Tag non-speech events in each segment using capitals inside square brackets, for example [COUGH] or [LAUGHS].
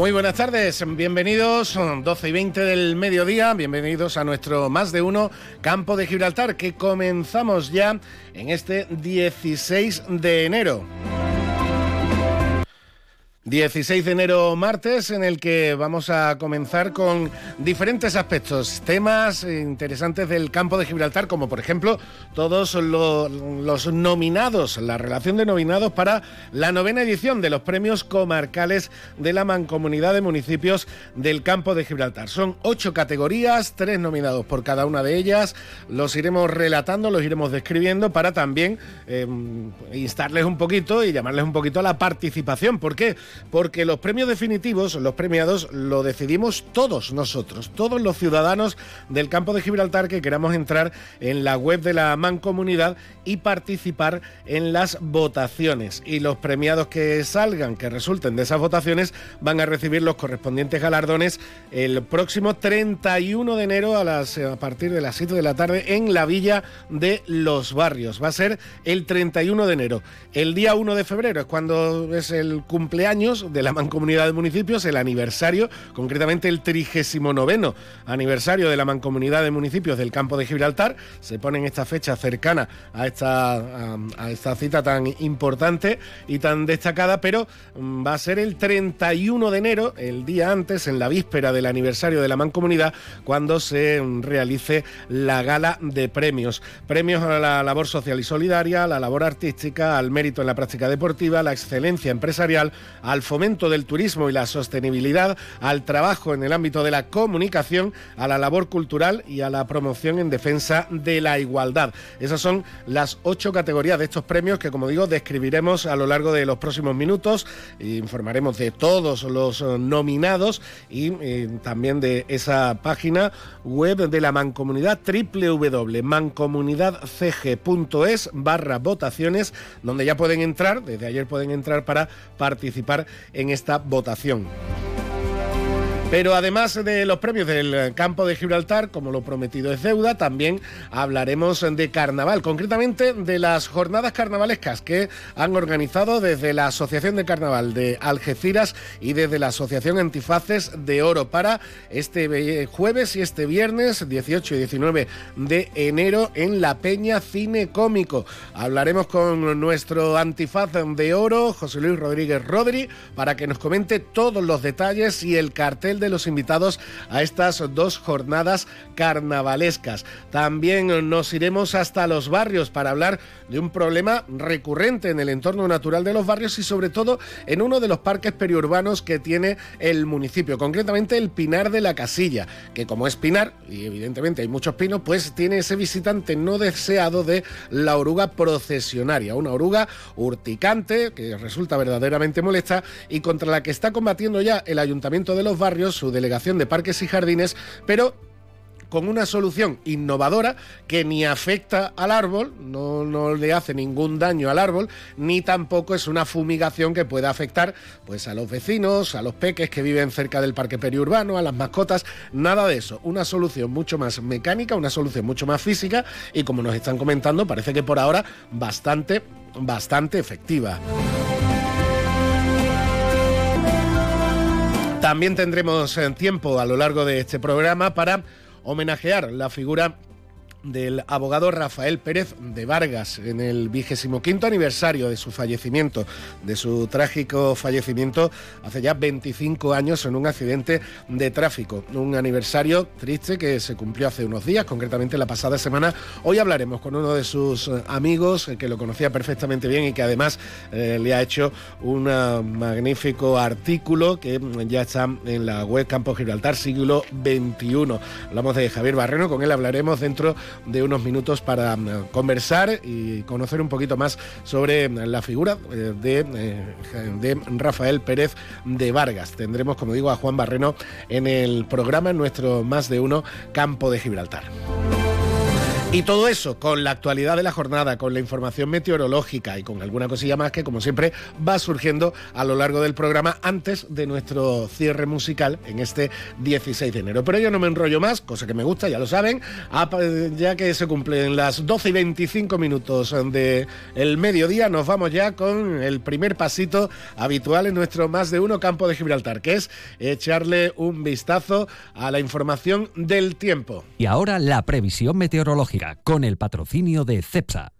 Muy buenas tardes, bienvenidos, 12 y 20 del mediodía, bienvenidos a nuestro Más de Uno Campo de Gibraltar, que comenzamos ya en este 16 de enero. 16 de enero martes en el que vamos a comenzar con diferentes aspectos, temas interesantes del campo de Gibraltar, como por ejemplo todos los nominados, la relación de nominados para la novena edición de los premios comarcales de la Mancomunidad de Municipios del campo de Gibraltar. Son ocho categorías, tres nominados por cada una de ellas, los iremos relatando, los iremos describiendo para también eh, instarles un poquito y llamarles un poquito a la participación. ¿Por qué? Porque los premios definitivos, los premiados, lo decidimos todos nosotros, todos los ciudadanos del campo de Gibraltar que queramos entrar en la web de la Mancomunidad y participar en las votaciones. Y los premiados que salgan, que resulten de esas votaciones, van a recibir los correspondientes galardones el próximo 31 de enero a, las, a partir de las 7 de la tarde en la Villa de los Barrios. Va a ser el 31 de enero. El día 1 de febrero es cuando es el cumpleaños de la Mancomunidad de Municipios, el aniversario, concretamente el 39 aniversario de la Mancomunidad de Municipios del Campo de Gibraltar. Se pone en esta fecha cercana a esta, a, esta cita tan importante y tan destacada, pero mm, va a ser el 31 de enero, el día antes, en la víspera del aniversario de la Mancomunidad, cuando se mm, realice la gala de premios. Premios a la labor social y solidaria, a la labor artística, al mérito en la práctica deportiva, a la excelencia empresarial, al fomento del turismo y la sostenibilidad, al trabajo en el ámbito de la comunicación, a la labor cultural y a la promoción en defensa de la igualdad. Esas son las ocho categorías de estos premios que, como digo, describiremos a lo largo de los próximos minutos. Informaremos de todos los eh, nominados y eh, también de esa página web de la Mancomunidad www.mancomunidadcg.es barra votaciones, donde ya pueden entrar, desde ayer pueden entrar para participar en esta votación. Pero además de los premios del campo de Gibraltar, como lo prometido es deuda, también hablaremos de carnaval, concretamente de las jornadas carnavalescas que han organizado desde la Asociación de Carnaval de Algeciras y desde la Asociación Antifaces de Oro para este jueves y este viernes 18 y 19 de enero en la Peña Cine Cómico. Hablaremos con nuestro antifaz de oro, José Luis Rodríguez Rodri, para que nos comente todos los detalles y el cartel de los invitados a estas dos jornadas carnavalescas. También nos iremos hasta los barrios para hablar de un problema recurrente en el entorno natural de los barrios y sobre todo en uno de los parques periurbanos que tiene el municipio, concretamente el Pinar de la Casilla, que como es Pinar, y evidentemente hay muchos pinos, pues tiene ese visitante no deseado de la oruga procesionaria, una oruga urticante que resulta verdaderamente molesta y contra la que está combatiendo ya el ayuntamiento de los barrios su delegación de parques y jardines, pero con una solución innovadora que ni afecta al árbol, no, no, le hace ningún daño al árbol, ni tampoco es una fumigación que pueda afectar pues, a los vecinos, a los peques que viven cerca del parque periurbano, a las mascotas, nada de eso. Una solución mucho más mecánica, una solución mucho más física y como nos están comentando, parece que por ahora bastante, bastante efectiva. También tendremos eh, tiempo a lo largo de este programa para homenajear la figura del abogado Rafael Pérez de Vargas en el vigésimo quinto aniversario de su fallecimiento, de su trágico fallecimiento hace ya 25 años en un accidente de tráfico. Un aniversario triste que se cumplió hace unos días, concretamente la pasada semana. Hoy hablaremos con uno de sus amigos eh, que lo conocía perfectamente bien y que además eh, le ha hecho un magnífico artículo que ya está en la web Campo Gibraltar siglo XXI. Hablamos de Javier Barreno, con él hablaremos dentro de unos minutos para conversar y conocer un poquito más sobre la figura de, de Rafael Pérez de Vargas. Tendremos, como digo, a Juan Barreno en el programa, en nuestro más de uno campo de Gibraltar. Y todo eso con la actualidad de la jornada, con la información meteorológica y con alguna cosilla más que, como siempre, va surgiendo a lo largo del programa antes de nuestro cierre musical en este 16 de enero. Pero yo no me enrollo más, cosa que me gusta, ya lo saben, ya que se cumplen las 12 y 25 minutos del el mediodía, nos vamos ya con el primer pasito habitual en nuestro más de uno campo de Gibraltar, que es echarle un vistazo a la información del tiempo. Y ahora la previsión meteorológica con el patrocinio de CEPSA.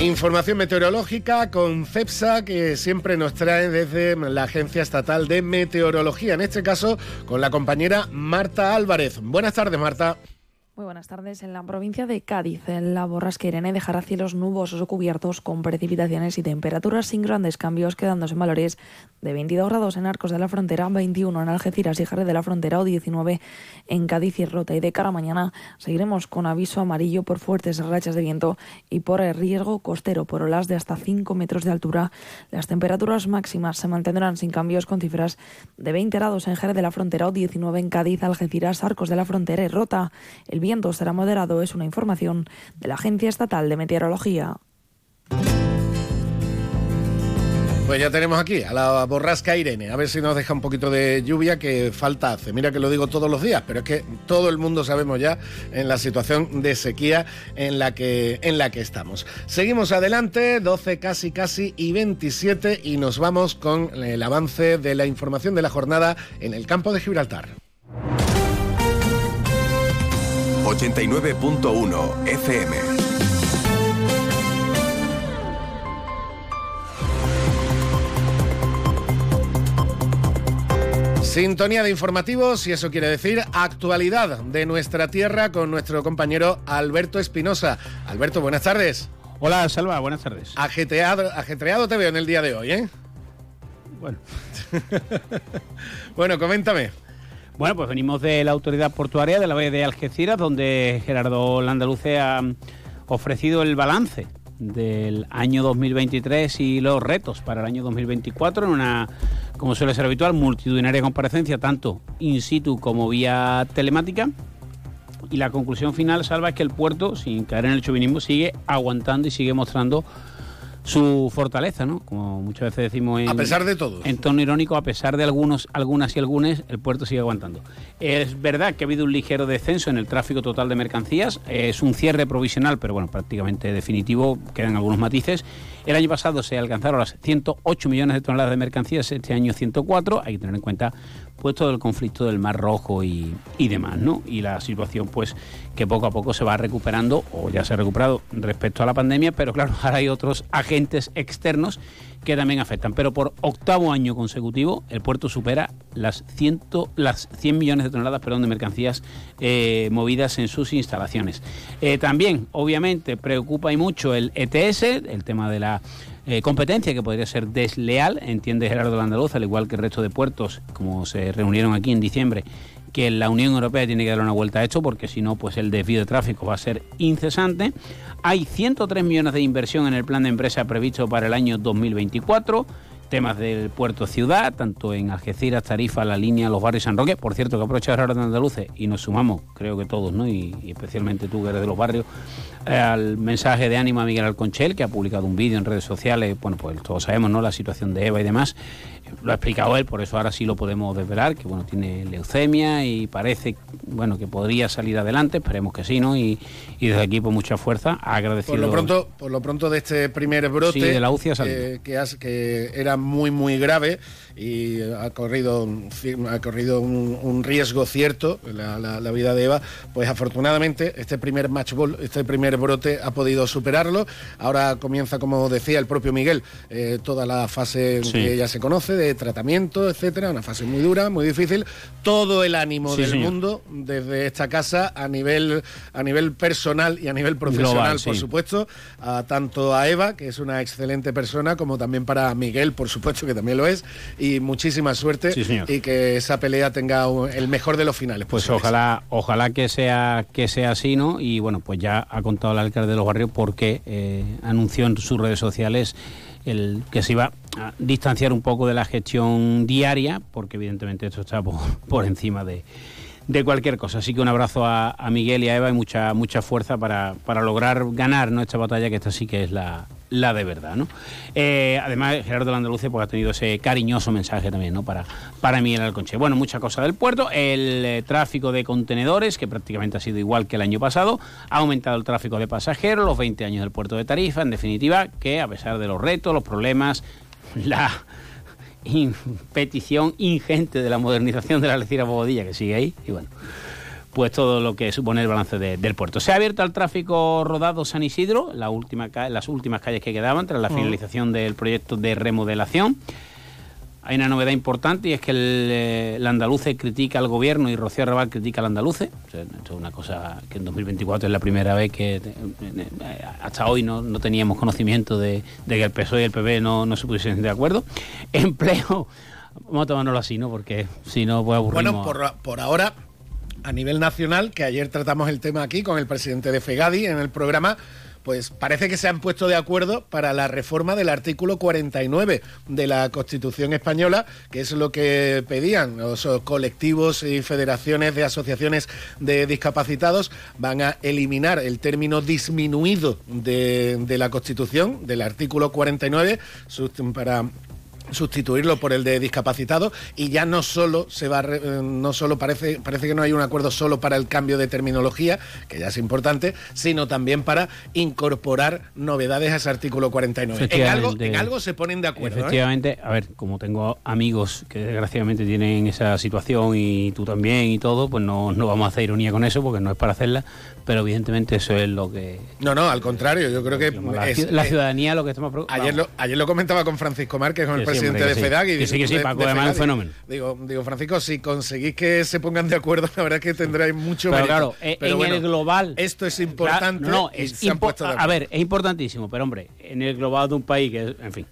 Información meteorológica con CEPSA que siempre nos trae desde la Agencia Estatal de Meteorología, en este caso con la compañera Marta Álvarez. Buenas tardes, Marta. Muy buenas tardes. En la provincia de Cádiz, la borrasca Irene dejará cielos nubosos o cubiertos con precipitaciones y temperaturas sin grandes cambios, quedándose en valores de 22 grados en Arcos de la Frontera, 21 en Algeciras y Jerez de la Frontera o 19 en Cádiz y Rota. Y de cara a mañana seguiremos con aviso amarillo por fuertes rachas de viento y por riesgo costero por olas de hasta 5 metros de altura. Las temperaturas máximas se mantendrán sin cambios con cifras de 20 grados en Jerez de la Frontera o 19 en Cádiz, Algeciras, Arcos de la Frontera y Rota. El será moderado, es una información de la Agencia Estatal de Meteorología. Pues ya tenemos aquí a la borrasca Irene, a ver si nos deja un poquito de lluvia que falta hace. Mira que lo digo todos los días, pero es que todo el mundo sabemos ya en la situación de sequía en la que, en la que estamos. Seguimos adelante, 12 casi casi y 27 y nos vamos con el avance de la información de la jornada en el campo de Gibraltar. 89.1 FM. Sintonía de informativos y eso quiere decir actualidad de nuestra tierra con nuestro compañero Alberto Espinosa. Alberto, buenas tardes. Hola, Salva, buenas tardes. Ajetreado, ajetreado te veo en el día de hoy, ¿eh? Bueno. [LAUGHS] bueno, coméntame. Bueno, pues venimos de la autoridad portuaria de la bahía de Algeciras, donde Gerardo Landaluce ha ofrecido el balance del año 2023 y los retos para el año 2024 en una, como suele ser habitual, multitudinaria comparecencia, tanto in situ como vía telemática. Y la conclusión final, Salva, es que el puerto, sin caer en el chauvinismo, sigue aguantando y sigue mostrando su fortaleza, ¿no? Como muchas veces decimos en, a pesar de todo. En tono irónico, a pesar de algunos, algunas y algunas, el puerto sigue aguantando. Es verdad que ha habido un ligero descenso en el tráfico total de mercancías, es un cierre provisional, pero bueno, prácticamente definitivo, quedan algunos matices. El año pasado se alcanzaron las 108 millones de toneladas de mercancías, este año 104, hay que tener en cuenta pues todo el conflicto del Mar Rojo y, demás, ¿no? Y la situación, pues, que poco a poco se va recuperando, o ya se ha recuperado respecto a la pandemia, pero claro, ahora hay otros agentes externos que también afectan. Pero por octavo año consecutivo, el puerto supera las, ciento, las 100 millones de toneladas perdón, de mercancías eh, movidas en sus instalaciones. Eh, también, obviamente, preocupa y mucho el ETS, el tema de la eh, competencia que podría ser desleal, entiende Gerardo Landaluz, al igual que el resto de puertos, como se reunieron aquí en diciembre que la Unión Europea tiene que dar una vuelta a esto porque si no, pues el desvío de tráfico va a ser incesante. Hay 103 millones de inversión en el plan de empresa previsto para el año 2024 temas del puerto ciudad, tanto en Algeciras, Tarifa, la línea, los barrios San Roque. Por cierto, que aprovecha ahora de Andaluces y nos sumamos, creo que todos, ¿no? Y, especialmente tú que eres de los barrios, eh, al mensaje de ánimo a Miguel Alconchel, que ha publicado un vídeo en redes sociales. Bueno, pues todos sabemos, ¿no? La situación de Eva y demás lo ha explicado él, por eso ahora sí lo podemos desvelar, que bueno, tiene leucemia y parece bueno que podría salir adelante, esperemos que sí, ¿no? Y, desde aquí pues mucha fuerha agradecido. Por lo pronto, por lo pronto de este primer brote de la UCI que, que era muy muy grave y ha corrido ha corrido un, riesgo cierto la, la, vida de Eva, pues afortunadamente este primer match ball, este primer brote ha podido superarlo. Ahora comienza, como decía el propio Miguel, eh, toda la fase que ya se conoce de tratamiento, etcétera, una fase muy dura, muy difícil. Todo el ánimo Sí, del señor. mundo desde esta casa a nivel a nivel personal y a nivel profesional, Global, por sí. supuesto, a tanto a Eva, que es una excelente persona, como también para Miguel, por supuesto, que también lo es, y muchísima suerte Sí, señor. y que esa pelea tenga un- el mejor de los finales. Pues posibles. ojalá, ojalá que sea que sea así, ¿no? Y bueno, pues ya ha contado el alcalde de los barrios porque eh, anunció en sus redes sociales el que se iba a distanciar un poco de la gestión diaria, porque evidentemente esto está por, por encima de, de cualquier cosa. Así que un abrazo a, a Miguel y a Eva y mucha mucha fuerza para, para lograr ganar ¿no? esta batalla, que esta sí que es la, la de verdad. ¿no? Eh, además, Gerardo Landaluce pues, ha tenido ese cariñoso mensaje también ¿no? para, para Miguel Alconche. Bueno, mucha cosa del puerto. El eh, tráfico de contenedores, que prácticamente ha sido igual que el año pasado. Ha aumentado el tráfico de pasajeros, los 20 años del puerto de Tarifa. En definitiva, que a pesar de los retos, los problemas, [LAUGHS] la petición ingente de la modernización de la Algeciras Bobadilla, que sigue ahí, y bueno, pues todo lo que supone el balance de- del puerto. Se ha abierto al tráfico rodado San Isidro, la última ca- las últimas calles que quedaban tras la finalización del proyecto de remodelación. Hay una novedad importante y es que el, eh, el andaluce critica al gobierno y Rocío Arrabal critica al andaluce. O sea, esto es una cosa que en 2024 es la primera vez que eh, eh, hasta hoy no, no teníamos conocimiento de, de que el PSOE y el PP no, no se pusiesen de acuerdo. [LAUGHS] Empleo, vamos a tomárnoslo así, ¿no? Porque si no, pues aburrimos. Bueno, por, por ahora, a nivel nacional, que ayer tratamos el tema aquí con el presidente de FEGADI en el programa, pues parece que se han puesto de acuerdo para la reforma del artículo 49 de la Constitución española, que es lo que pedían los colectivos y federaciones de asociaciones de discapacitados, van a eliminar el término disminuido de, la Constitución, del artículo 49, sust- para sustituirlo por el de discapacitado y ya no solo se va eh, no solo parece parece que no hay un acuerdo solo para el cambio de terminología que ya es importante sino también para incorporar novedades a ese artículo 49 en algo en algo se ponen de acuerdo ¿eh? Efectivamente, a ver, como tengo amigos que desgraciadamente tienen esa situación y tú también y todo, pues no, no vamos a hacer ironía con eso porque no es para hacerla, pero evidentemente eso es lo que... no no al contrario yo creo que la, es- ci- la eh, ciudadanía lo que estamos. Ayer lo, ayer lo comentaba con Francisco Márquez, con el sí, presidente hombre, de sí. Y Que sí, que sí, Paco, de además es un fenómeno. Digo, digo, Francisco, si conseguís que se pongan de acuerdo, [LAUGHS] la verdad es que tendráis mucho Pero mérito. claro, eh, Pero en bueno, el global... Esto es importante. Claro, no, es se han impo- puesto de a ver, es importantísimo, pero hombre, en el global de un país que en fin.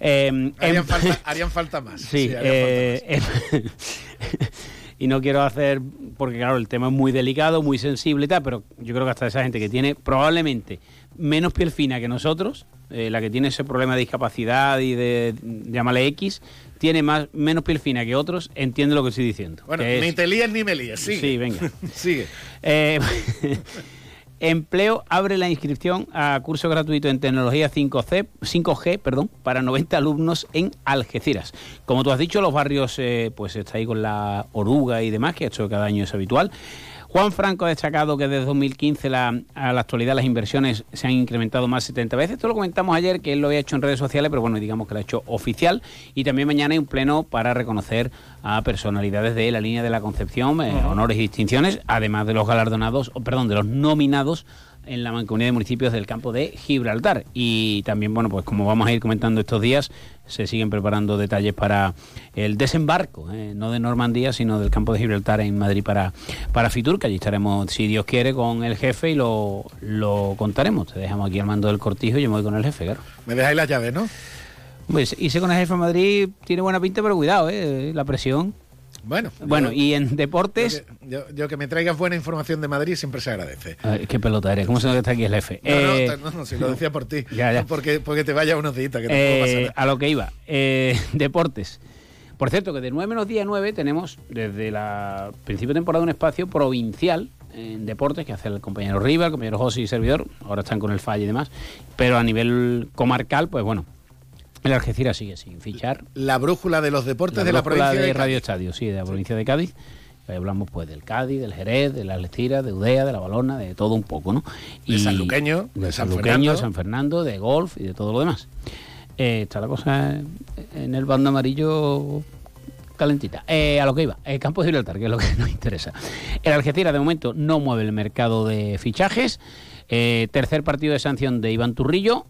Eh, Harían, em- falta, [LAUGHS] harían falta más. Sí, harían eh, em- [LAUGHS] y no quiero hacer, porque claro, el tema es muy delicado, muy sensible y tal, pero yo creo que hasta esa gente que tiene probablemente menos piel fina que nosotros, eh, la que tiene ese problema de discapacidad y de, llámale X, tiene más, menos piel fina que otros, entiende lo que estoy diciendo. Bueno, es- ni te líes ni me líes. Sigue. Sí, venga. [LAUGHS] Sigue. Eh, [LAUGHS] Empleo abre la inscripción a curso gratuito en tecnología 5C, 5G perdón, para 90 alumnos en Algeciras. Como tú has dicho, los barrios eh, pues está ahí con la oruga y demás, que esto cada año es habitual. Juan Franco ha destacado que desde 2015 la- a la actualidad las inversiones se han incrementado más de 70 veces. Esto lo comentamos ayer, que él lo había hecho en redes sociales, pero bueno, digamos que lo ha hecho oficial. Y también mañana hay un pleno para reconocer a personalidades de la línea de la Concepción, eh, honores y distinciones, además de los galardonados, perdón, de los nominados en la mancomunidad de municipios del campo de Gibraltar. Y también, bueno, pues como vamos a ir comentando estos días, se siguen preparando detalles para el desembarco, eh, no de Normandía, sino del campo de Gibraltar en Madrid para, para Fitur, que allí estaremos, si Dios quiere, con el jefe y lo, lo contaremos. Te dejamos aquí al mando del cortijo y yo me voy con el jefe, claro. Me dejáis las llaves, ¿no? Pues irse con el jefe a Madrid tiene buena pinta, pero cuidado, eh, la presión. Bueno. Bueno, yo- y en deportes... yo- yo que me traigas buena información de Madrid siempre se agradece. Ay, qué pelota eres, ¿cómo se nota que está aquí el jefe? No, Eh, no, no, no, si lo decía por ti. [LAUGHS] Ya, ya. Porque, porque te vaya unos días, que Eh, a lo que iba, eh, [LAUGHS] deportes. Por cierto, que de 9 menos día 9 tenemos desde la principio de temporada un espacio provincial en deportes que hace el compañero Riva, el compañero José y servidor, ahora están con el Falle y demás, pero a nivel comarcal, pues bueno, el Algeciras sigue sin fichar. La brújula de los deportes de la provincia de, de. Radio Estadio, sí, de la provincia de Cádiz. Ahí hablamos pues del Cádiz, del Jerez, de la Algeciras, de Udea, de la Balona, de todo un poco, ¿no? De Sanluqueño, de de San Sanluqueño, Fernando. San Fernando, de golf y de todo lo demás. Eh, está la cosa en el bando amarillo calentita. Eh, a lo que iba, el campo de Gibraltar, que es lo que [LAUGHS] nos interesa. El Algeciras de momento no mueve el mercado de fichajes. Eh, tercer partido de sanción de Iván Turrillo.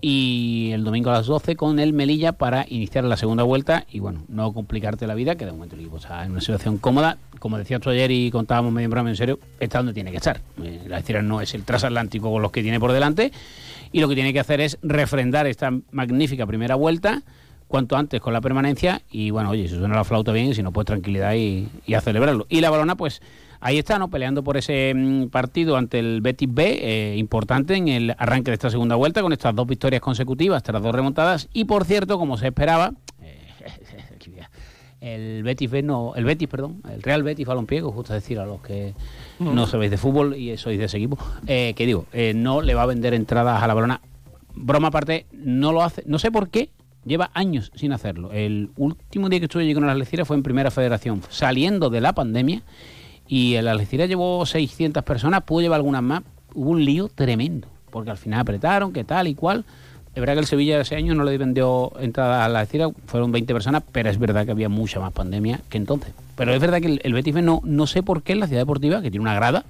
Y el domingo a las 12 con el Melilla para iniciar la segunda vuelta y bueno, no complicarte la vida, que de momento el equipo está en una situación cómoda. Como decías tú ayer y contábamos medio en en serio, está donde tiene que estar. Eh, la Algeciras no es el transatlántico con los que tiene por delante y lo que tiene que hacer es refrendar esta magnífica primera vuelta cuanto antes con la permanencia y bueno, oye, si suena la flauta bien si no, pues tranquilidad y, y a celebrarlo. Y la balona, pues ahí está, ¿no? Peleando por ese mm, partido ante el Betis B, eh, importante en el arranque de esta segunda vuelta, con estas dos victorias consecutivas tras dos remontadas. Y por cierto, como se esperaba, eh, [LAUGHS] el Betis B no, el Betis, perdón, el Real Betis Balompié, justo decir a los que no sabéis de fútbol y sois de ese equipo, eh, que digo, no le va a vender entradas a la balona. Broma aparte, no lo hace, no sé por qué, lleva años sin hacerlo. El último día que estuve allí con la Algeciras fue en Primera Federación, saliendo de la pandemia, y el Algeciras llevó 600 personas, pudo llevar algunas más. Hubo un lío tremendo, porque al final apretaron, que tal y cual. Es verdad que el Sevilla ese año no le vendió entrada a la Algeciras, fueron 20 personas, pero es verdad que había mucha más pandemia que entonces. Pero es verdad que el, el Betis no, no sé por qué en la ciudad deportiva, que tiene una grada,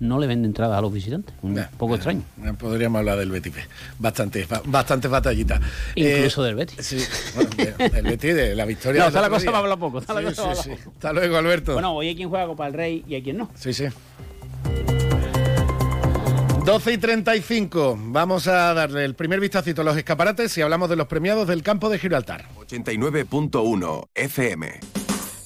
no le vende entrada a los visitantes. Un poco extraño. Podríamos hablar del Betis. Bastante, bastante batallita. Incluso eh, del Betis. Sí, bueno, del Betis, de la victoria. No, está la cosa para poco. Está sí, sí, sí. Hasta luego, Alberto. Bueno, hoy hay quien juega Copa del Rey y hay quien no. Sí, sí. 12 y 35. Vamos a darle el primer vistacito a los escaparates y hablamos de los premiados del campo de Gibraltar. 89.1 FM.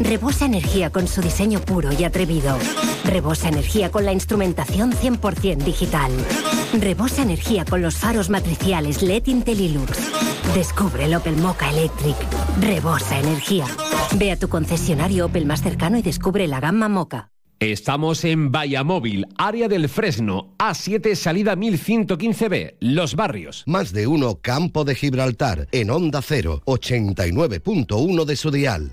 Rebosa energía con su diseño puro y atrevido. Rebosa energía con la instrumentación 100% digital. Rebosa energía con los faros matriciales LED Intellilux. Descubre el Opel Mocha Electric. Rebosa energía. Ve a tu concesionario Opel más cercano y descubre la gama Mocha. Estamos en Vallamóvil, área del Fresno, A7 salida 1115B, Los Barrios. Más de uno Campo de Gibraltar, en Onda 0, 89.1 de su dial.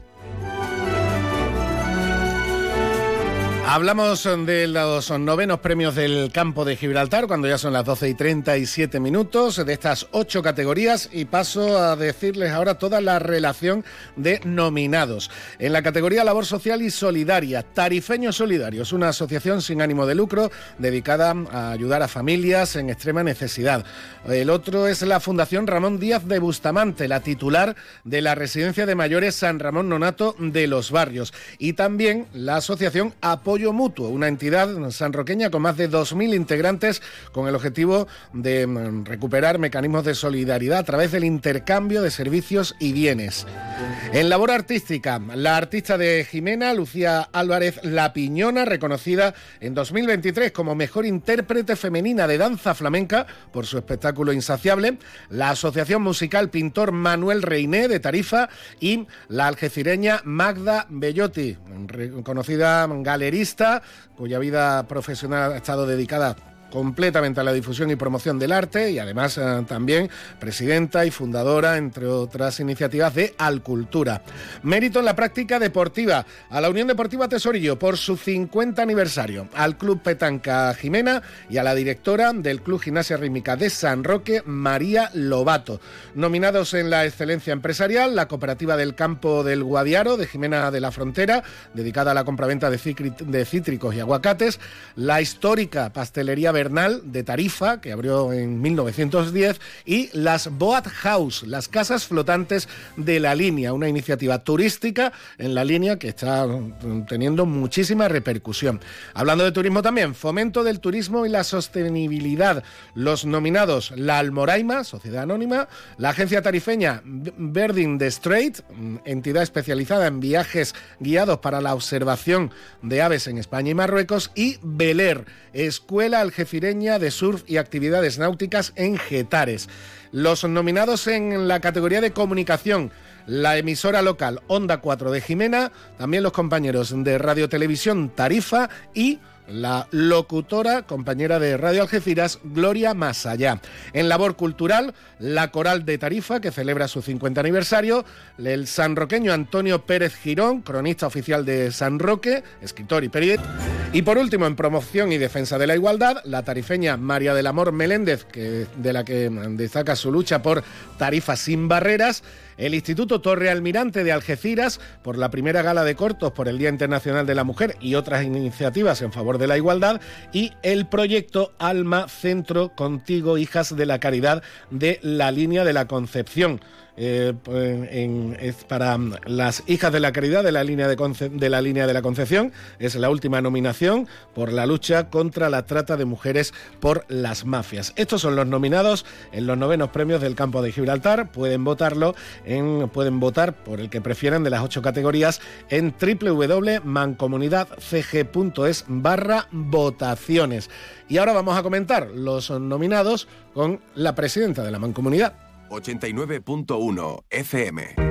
Hablamos de los novenos premios del campo de Gibraltar, cuando ya son las 12 y 37 minutos, de estas ocho categorías, y paso a decirles ahora toda la relación de nominados. En la categoría Labor Social y Solidaria, Tarifeños Solidarios, una asociación sin ánimo de lucro dedicada a ayudar a familias en extrema necesidad. El otro es la Fundación Ramón Díaz de Bustamante, la titular de la Residencia de Mayores San Ramón Nonato de los Barrios, y también la Asociación Apoyo Mutuo, una entidad sanroqueña con más de 2.000 integrantes con el objetivo de mm, recuperar mecanismos de solidaridad a través del intercambio de servicios y bienes. En labor artística, la artista de Jimena, Lucía Álvarez La Piñona, reconocida en 2023 como mejor intérprete femenina de danza flamenca por su espectáculo Insaciable, la Asociación Musical Pintor Manuel Reiné de Tarifa y la algecireña Magda Bellotti, conocida galerista cuya vida profesional ha estado dedicada completamente a la difusión y promoción del arte y además eh, también presidenta y fundadora, entre otras iniciativas, de Alcultura. Mérito en la práctica deportiva a la Unión Deportiva Tesorillo por su 50 aniversario, al Club Petanca Jimena y a la directora del Club Gimnasia Rítmica de San Roque, María Lobato. Nominados en la excelencia empresarial, la cooperativa del campo del Guadiaro de Jimena de la Frontera, dedicada a la compraventa de, cítricos y aguacates, la histórica pastelería De Tarifa, que abrió en 1910, y las Boat House, las casas flotantes de la línea, una iniciativa turística en la línea que está teniendo muchísima repercusión. Hablando de turismo también, fomento del turismo y la sostenibilidad. Los nominados, la Almoraima, Sociedad Anónima, la agencia tarifeña Birding the Strait, entidad especializada en viajes guiados para la observación de aves en España y Marruecos, y Beler, Escuela De Surf y Actividades Náuticas en Getares. Los nominados en la categoría de comunicación, la emisora local Onda 4 de Jimena, también los compañeros de Radio Televisión Tarifa y la locutora, compañera de Radio Algeciras, Gloria Masallá. En labor cultural, la Coral de Tarifa, que celebra su 50 aniversario, el sanroqueño Antonio Pérez Girón, cronista oficial de San Roque, escritor y periodista. Y por último, en promoción y defensa de la igualdad, la tarifeña María del Amor Meléndez, que, de la que destaca su lucha por tarifas sin barreras, el Instituto Torre Almirante de Algeciras por la primera gala de cortos por el Día Internacional de la Mujer y otras iniciativas en favor de la igualdad y el proyecto Alma Centro Contigo Hijas de la Caridad de la línea de la Concepción. Eh, es para mm, las hijas de la caridad de la, línea de, la línea de la Concepción. Es la última nominación por la lucha contra la trata de mujeres por las mafias. Estos son los nominados en los novenos premios del campo de Gibraltar. Pueden votarlo en, pueden votar por el que prefieran de las ocho categorías en www.mancomunidadcg.es barra votaciones. Y ahora vamos a comentar los nominados con la presidenta de la Mancomunidad. 89.1 FM.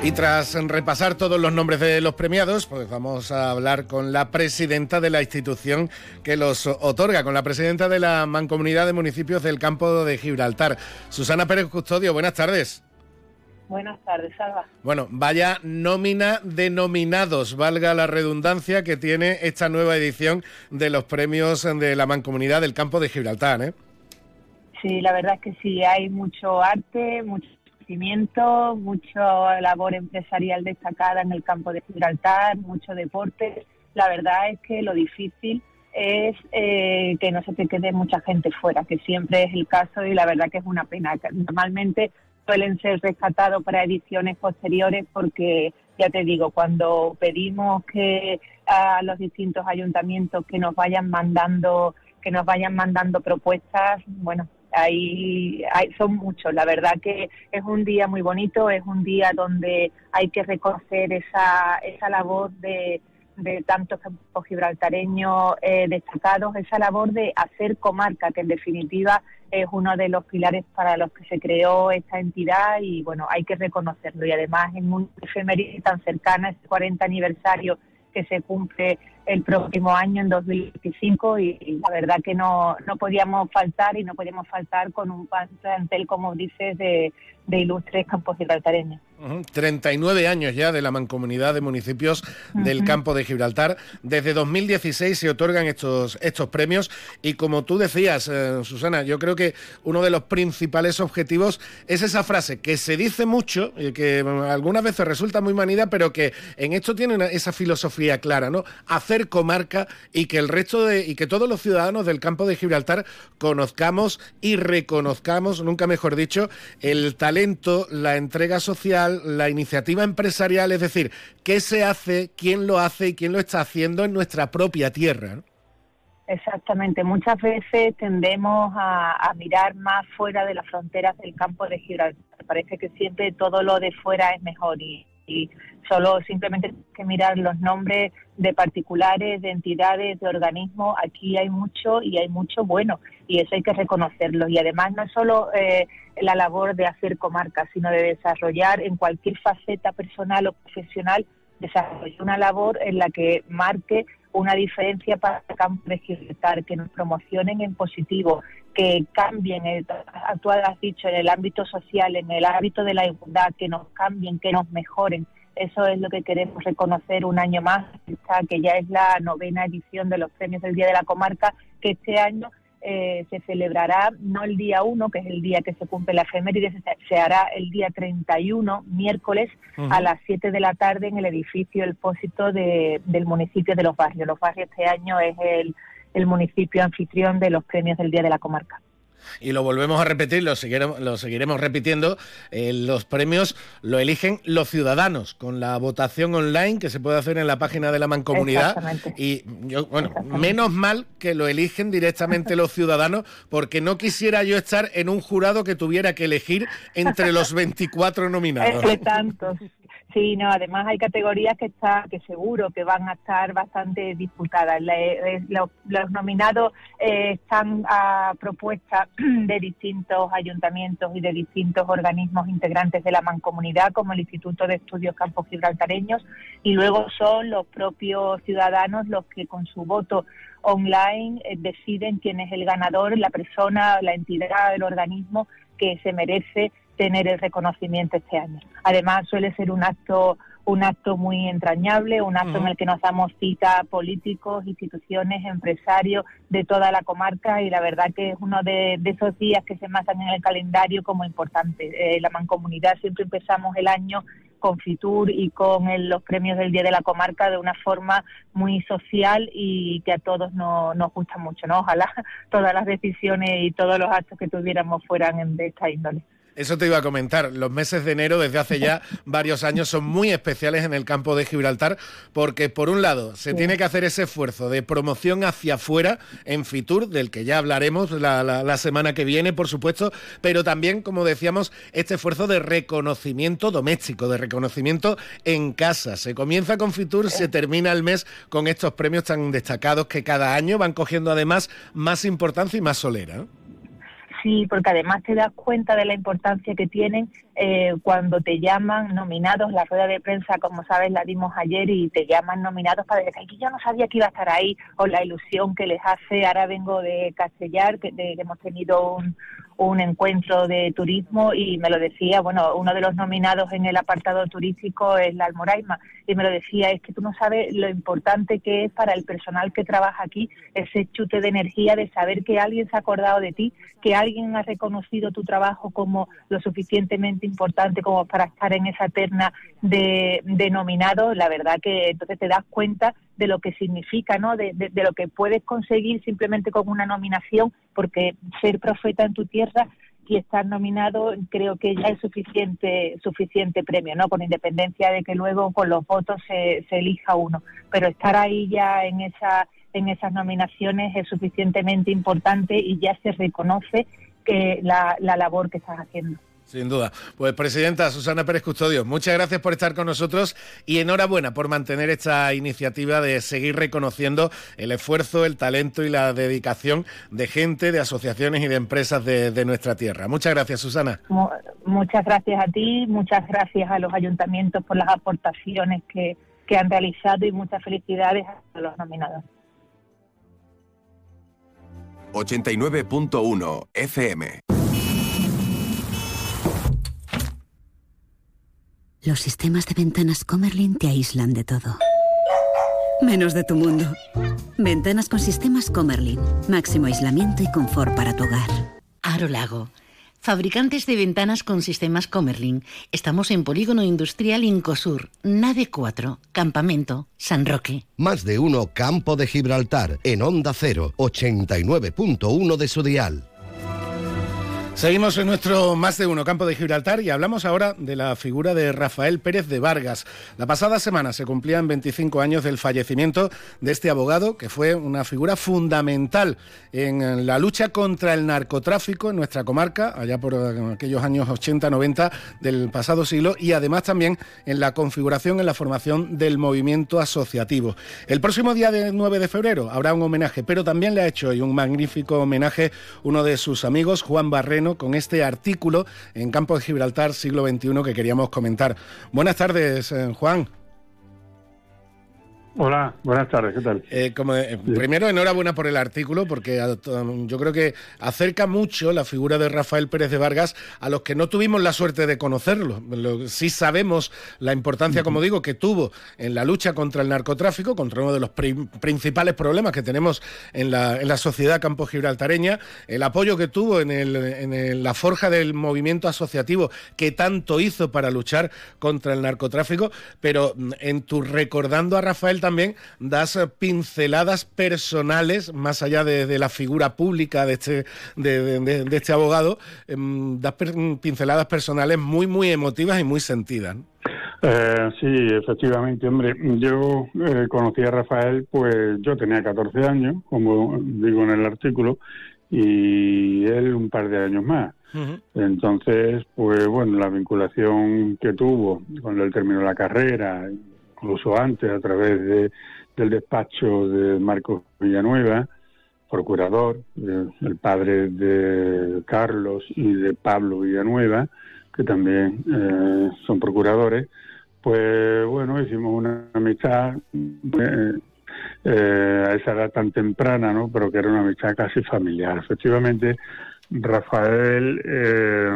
Y tras repasar todos los nombres de los premiados, pues vamos a hablar con la presidenta de la institución que los otorga, con la presidenta de la Mancomunidad de Municipios del Campo de Gibraltar. Susana Pérez Custodio, buenas tardes. Buenas tardes, Salva. Bueno, vaya nómina de nominados, valga la redundancia que tiene esta nueva edición de los premios de la Mancomunidad del Campo de Gibraltar, ¿eh? Sí, la verdad es que sí, hay mucho arte, mucho conocimiento, mucha labor empresarial destacada en el campo de Gibraltar, mucho deporte. La verdad es que lo difícil es eh, que no se te quede mucha gente fuera, que siempre es el caso y la verdad que es una pena. Normalmente suelen ser rescatados para ediciones posteriores porque, ya te digo, cuando pedimos que a los distintos ayuntamientos que nos vayan mandando que nos vayan mandando propuestas, bueno, Ahí son muchos. La verdad que es un día muy bonito, es un día donde hay que reconocer esa, esa labor de, de tantos gibraltareños eh, destacados, esa labor de hacer comarca, que en definitiva es uno de los pilares para los que se creó esta entidad y bueno, hay que reconocerlo. Y además en un efeméride tan cercana, este 40 aniversario que se cumple el próximo año, en 2025, y, la verdad que no, no podíamos faltar y no podíamos faltar con un plantel, como dices, de, de ilustres campos gibraltareños. 39 años ya de la mancomunidad de municipios del campo de Gibraltar. Desde 2016 se otorgan estos, estos premios y como tú decías, eh, Susana, yo creo que uno de los principales objetivos es esa frase que se dice mucho y que algunas veces resulta muy manida, pero que en esto tiene esa filosofía clara, ¿no? Hacer comarca y que el resto de y que todos los ciudadanos del campo de Gibraltar conozcamos y reconozcamos, nunca mejor dicho, el talento, la entrega social la iniciativa empresarial, es decir, qué se hace, quién lo hace y quién lo está haciendo en nuestra propia tierra. Exactamente, muchas veces tendemos a, mirar más fuera de las fronteras del campo de Gibraltar. Parece que siempre todo lo de fuera es mejor y, y solo simplemente que mirar los nombres de particulares, de entidades, de organismos. Aquí hay mucho y hay mucho bueno y eso hay que reconocerlo. Y además no es solo eh, la labor de hacer comarcas, sino de desarrollar en cualquier faceta personal o profesional, desarrollar una labor en la que marque una diferencia para el campo que nos promocionen en positivo, que cambien, el, tú has dicho, en el ámbito social, en el ámbito de la igualdad, que nos cambien, que nos mejoren. Eso es lo que queremos reconocer un año más, que ya es la novena edición de los premios del Día de la Comarca, que este año eh, se celebrará no el día 1, que es el día que se cumple la efeméride, se, hará el día 31, miércoles, a las 7 de la tarde en el edificio El Pósito de, del municipio de Los Barrios. Los Barrios este año es el, el municipio anfitrión de los premios del Día de la Comarca. Y lo volvemos a repetir, lo seguiremos, lo seguiremos repitiendo, eh, los premios lo eligen los ciudadanos con la votación online que se puede hacer en la página de la Mancomunidad. Y yo, bueno, menos mal que lo eligen directamente los ciudadanos, porque no quisiera yo estar en un jurado que tuviera que elegir entre los 24 nominados. Entre tantos. Sí, no, además hay categorías que está, que seguro que van a estar bastante disputadas. Eh, los, nominados eh, están a propuesta de distintos ayuntamientos y de distintos organismos integrantes de la mancomunidad, como el Instituto de Estudios Campos Gibraltareños, y luego son los propios ciudadanos los que con su voto online eh, deciden quién es el ganador, la persona, la entidad, el organismo que se merece tener el reconocimiento este año. Además, suele ser un acto un acto muy entrañable, un acto en el que nos damos cita políticos, instituciones, empresarios de toda la comarca y la verdad que es uno de, esos días que se marcan en el calendario como importante. Eh, la mancomunidad siempre empezamos el año con Fitur y con los premios del Día de la Comarca de una forma muy social y que a todos nos gusta mucho. ¿no? Ojalá [LAUGHS] todas las decisiones y todos los actos que tuviéramos fueran de esta índole. Eso te iba a comentar. Los meses de enero, desde hace ya [LAUGHS] varios años, son muy especiales en el campo de Gibraltar, porque por un lado se tiene que hacer ese esfuerzo de promoción hacia afuera en Fitur, del que ya hablaremos la, semana que viene, por supuesto, pero también, como decíamos, este esfuerzo de reconocimiento doméstico, de reconocimiento en casa. Se comienza con Fitur, se termina el mes con estos premios tan destacados que cada año van cogiendo además más importancia y más solera. Sí, porque además te das cuenta de la importancia que tienen eh, cuando te llaman nominados. La rueda de prensa, como sabes, la dimos ayer y te llaman nominados para decir que yo no sabía que iba a estar ahí o la ilusión que les hace. Ahora vengo de Castellar, que hemos tenido un, un encuentro de turismo y me lo decía, bueno, uno de los nominados en el apartado turístico es la Almoraima y me lo decía, es que tú no sabes lo importante que es para el personal que trabaja aquí ese chute de energía de saber que alguien se ha acordado de ti, que alguien ha reconocido tu trabajo como lo suficientemente importante como para estar en esa terna de, de nominados, la verdad que entonces te das cuenta de lo que significa, ¿no? De, de, lo que puedes conseguir simplemente con una nominación, porque ser profeta en tu tierra y estar nominado creo que ya es suficiente suficiente premio, ¿no? Con independencia de que luego con los votos se, se elija uno, pero estar ahí ya en esa en esas nominaciones es suficientemente importante y ya se reconoce que la, la labor que estás haciendo. Sin duda. Pues presidenta Susana Pérez Custodio, muchas gracias por estar con nosotros y enhorabuena por mantener esta iniciativa de seguir reconociendo el esfuerzo, el talento y la dedicación de gente, de asociaciones y de empresas de, nuestra tierra. Muchas gracias, Susana. Muchas gracias a ti, muchas gracias a los ayuntamientos por las aportaciones que, que han realizado y muchas felicidades a los nominados. 89.1 FM Los sistemas de ventanas Comerlin te aíslan de todo. Menos de tu mundo. Ventanas con sistemas Comerlin. Máximo aislamiento y confort para tu hogar. Aro Lago. Fabricantes de ventanas con sistemas Comerlin. Estamos en Polígono Industrial Incosur, Nave 4, Campamento, San Roque. Más de uno Campo de Gibraltar, en Onda 0, 89.1 de su dial. Seguimos en nuestro más de uno campo de Gibraltar y hablamos ahora de la figura de Rafael Pérez de Vargas. La pasada semana se cumplían 25 años del fallecimiento de este abogado que fue una figura fundamental en la lucha contra el narcotráfico en nuestra comarca, allá por aquellos años 80-90 del pasado siglo y además también en la configuración, en la formación del movimiento asociativo. El próximo día 9 de febrero habrá un homenaje, pero también le ha hecho hoy un magnífico homenaje uno de sus amigos, Juan Barreno, con este artículo en Campo de Gibraltar, siglo XXI, que queríamos comentar. Buenas tardes, eh, Juan. Hola, buenas tardes, ¿qué tal? Eh, como, eh, primero, enhorabuena por el artículo, porque yo creo que acerca mucho la figura de Rafael Pérez de Vargas a los que no tuvimos la suerte de conocerlo. sí sabemos la importancia, como digo, que tuvo en la lucha contra el narcotráfico, contra uno de los principales problemas que tenemos en la, en la sociedad campo gibraltareña, el apoyo que tuvo en, el, en la forja del movimiento asociativo que tanto hizo para luchar contra el narcotráfico, pero mm, en tu recordando a Rafael también das pinceladas personales, más allá de, la figura pública de este, de, este abogado, em, das pinceladas personales muy, muy emotivas y muy sentidas. Eh, sí, efectivamente, hombre, yo eh, conocí a Rafael, pues yo tenía 14 años, como digo en el artículo, y él un par de años más. Entonces, pues bueno, la vinculación que tuvo cuando él terminó la carrera, incluso antes a través de, del despacho de Marcos Villanueva, procurador, el padre de Carlos y de Pablo Villanueva, que también eh, son procuradores, pues bueno, hicimos una amistad eh, eh, a esa edad tan temprana, ¿no? Pero que era una amistad casi familiar. Efectivamente, Rafael eh,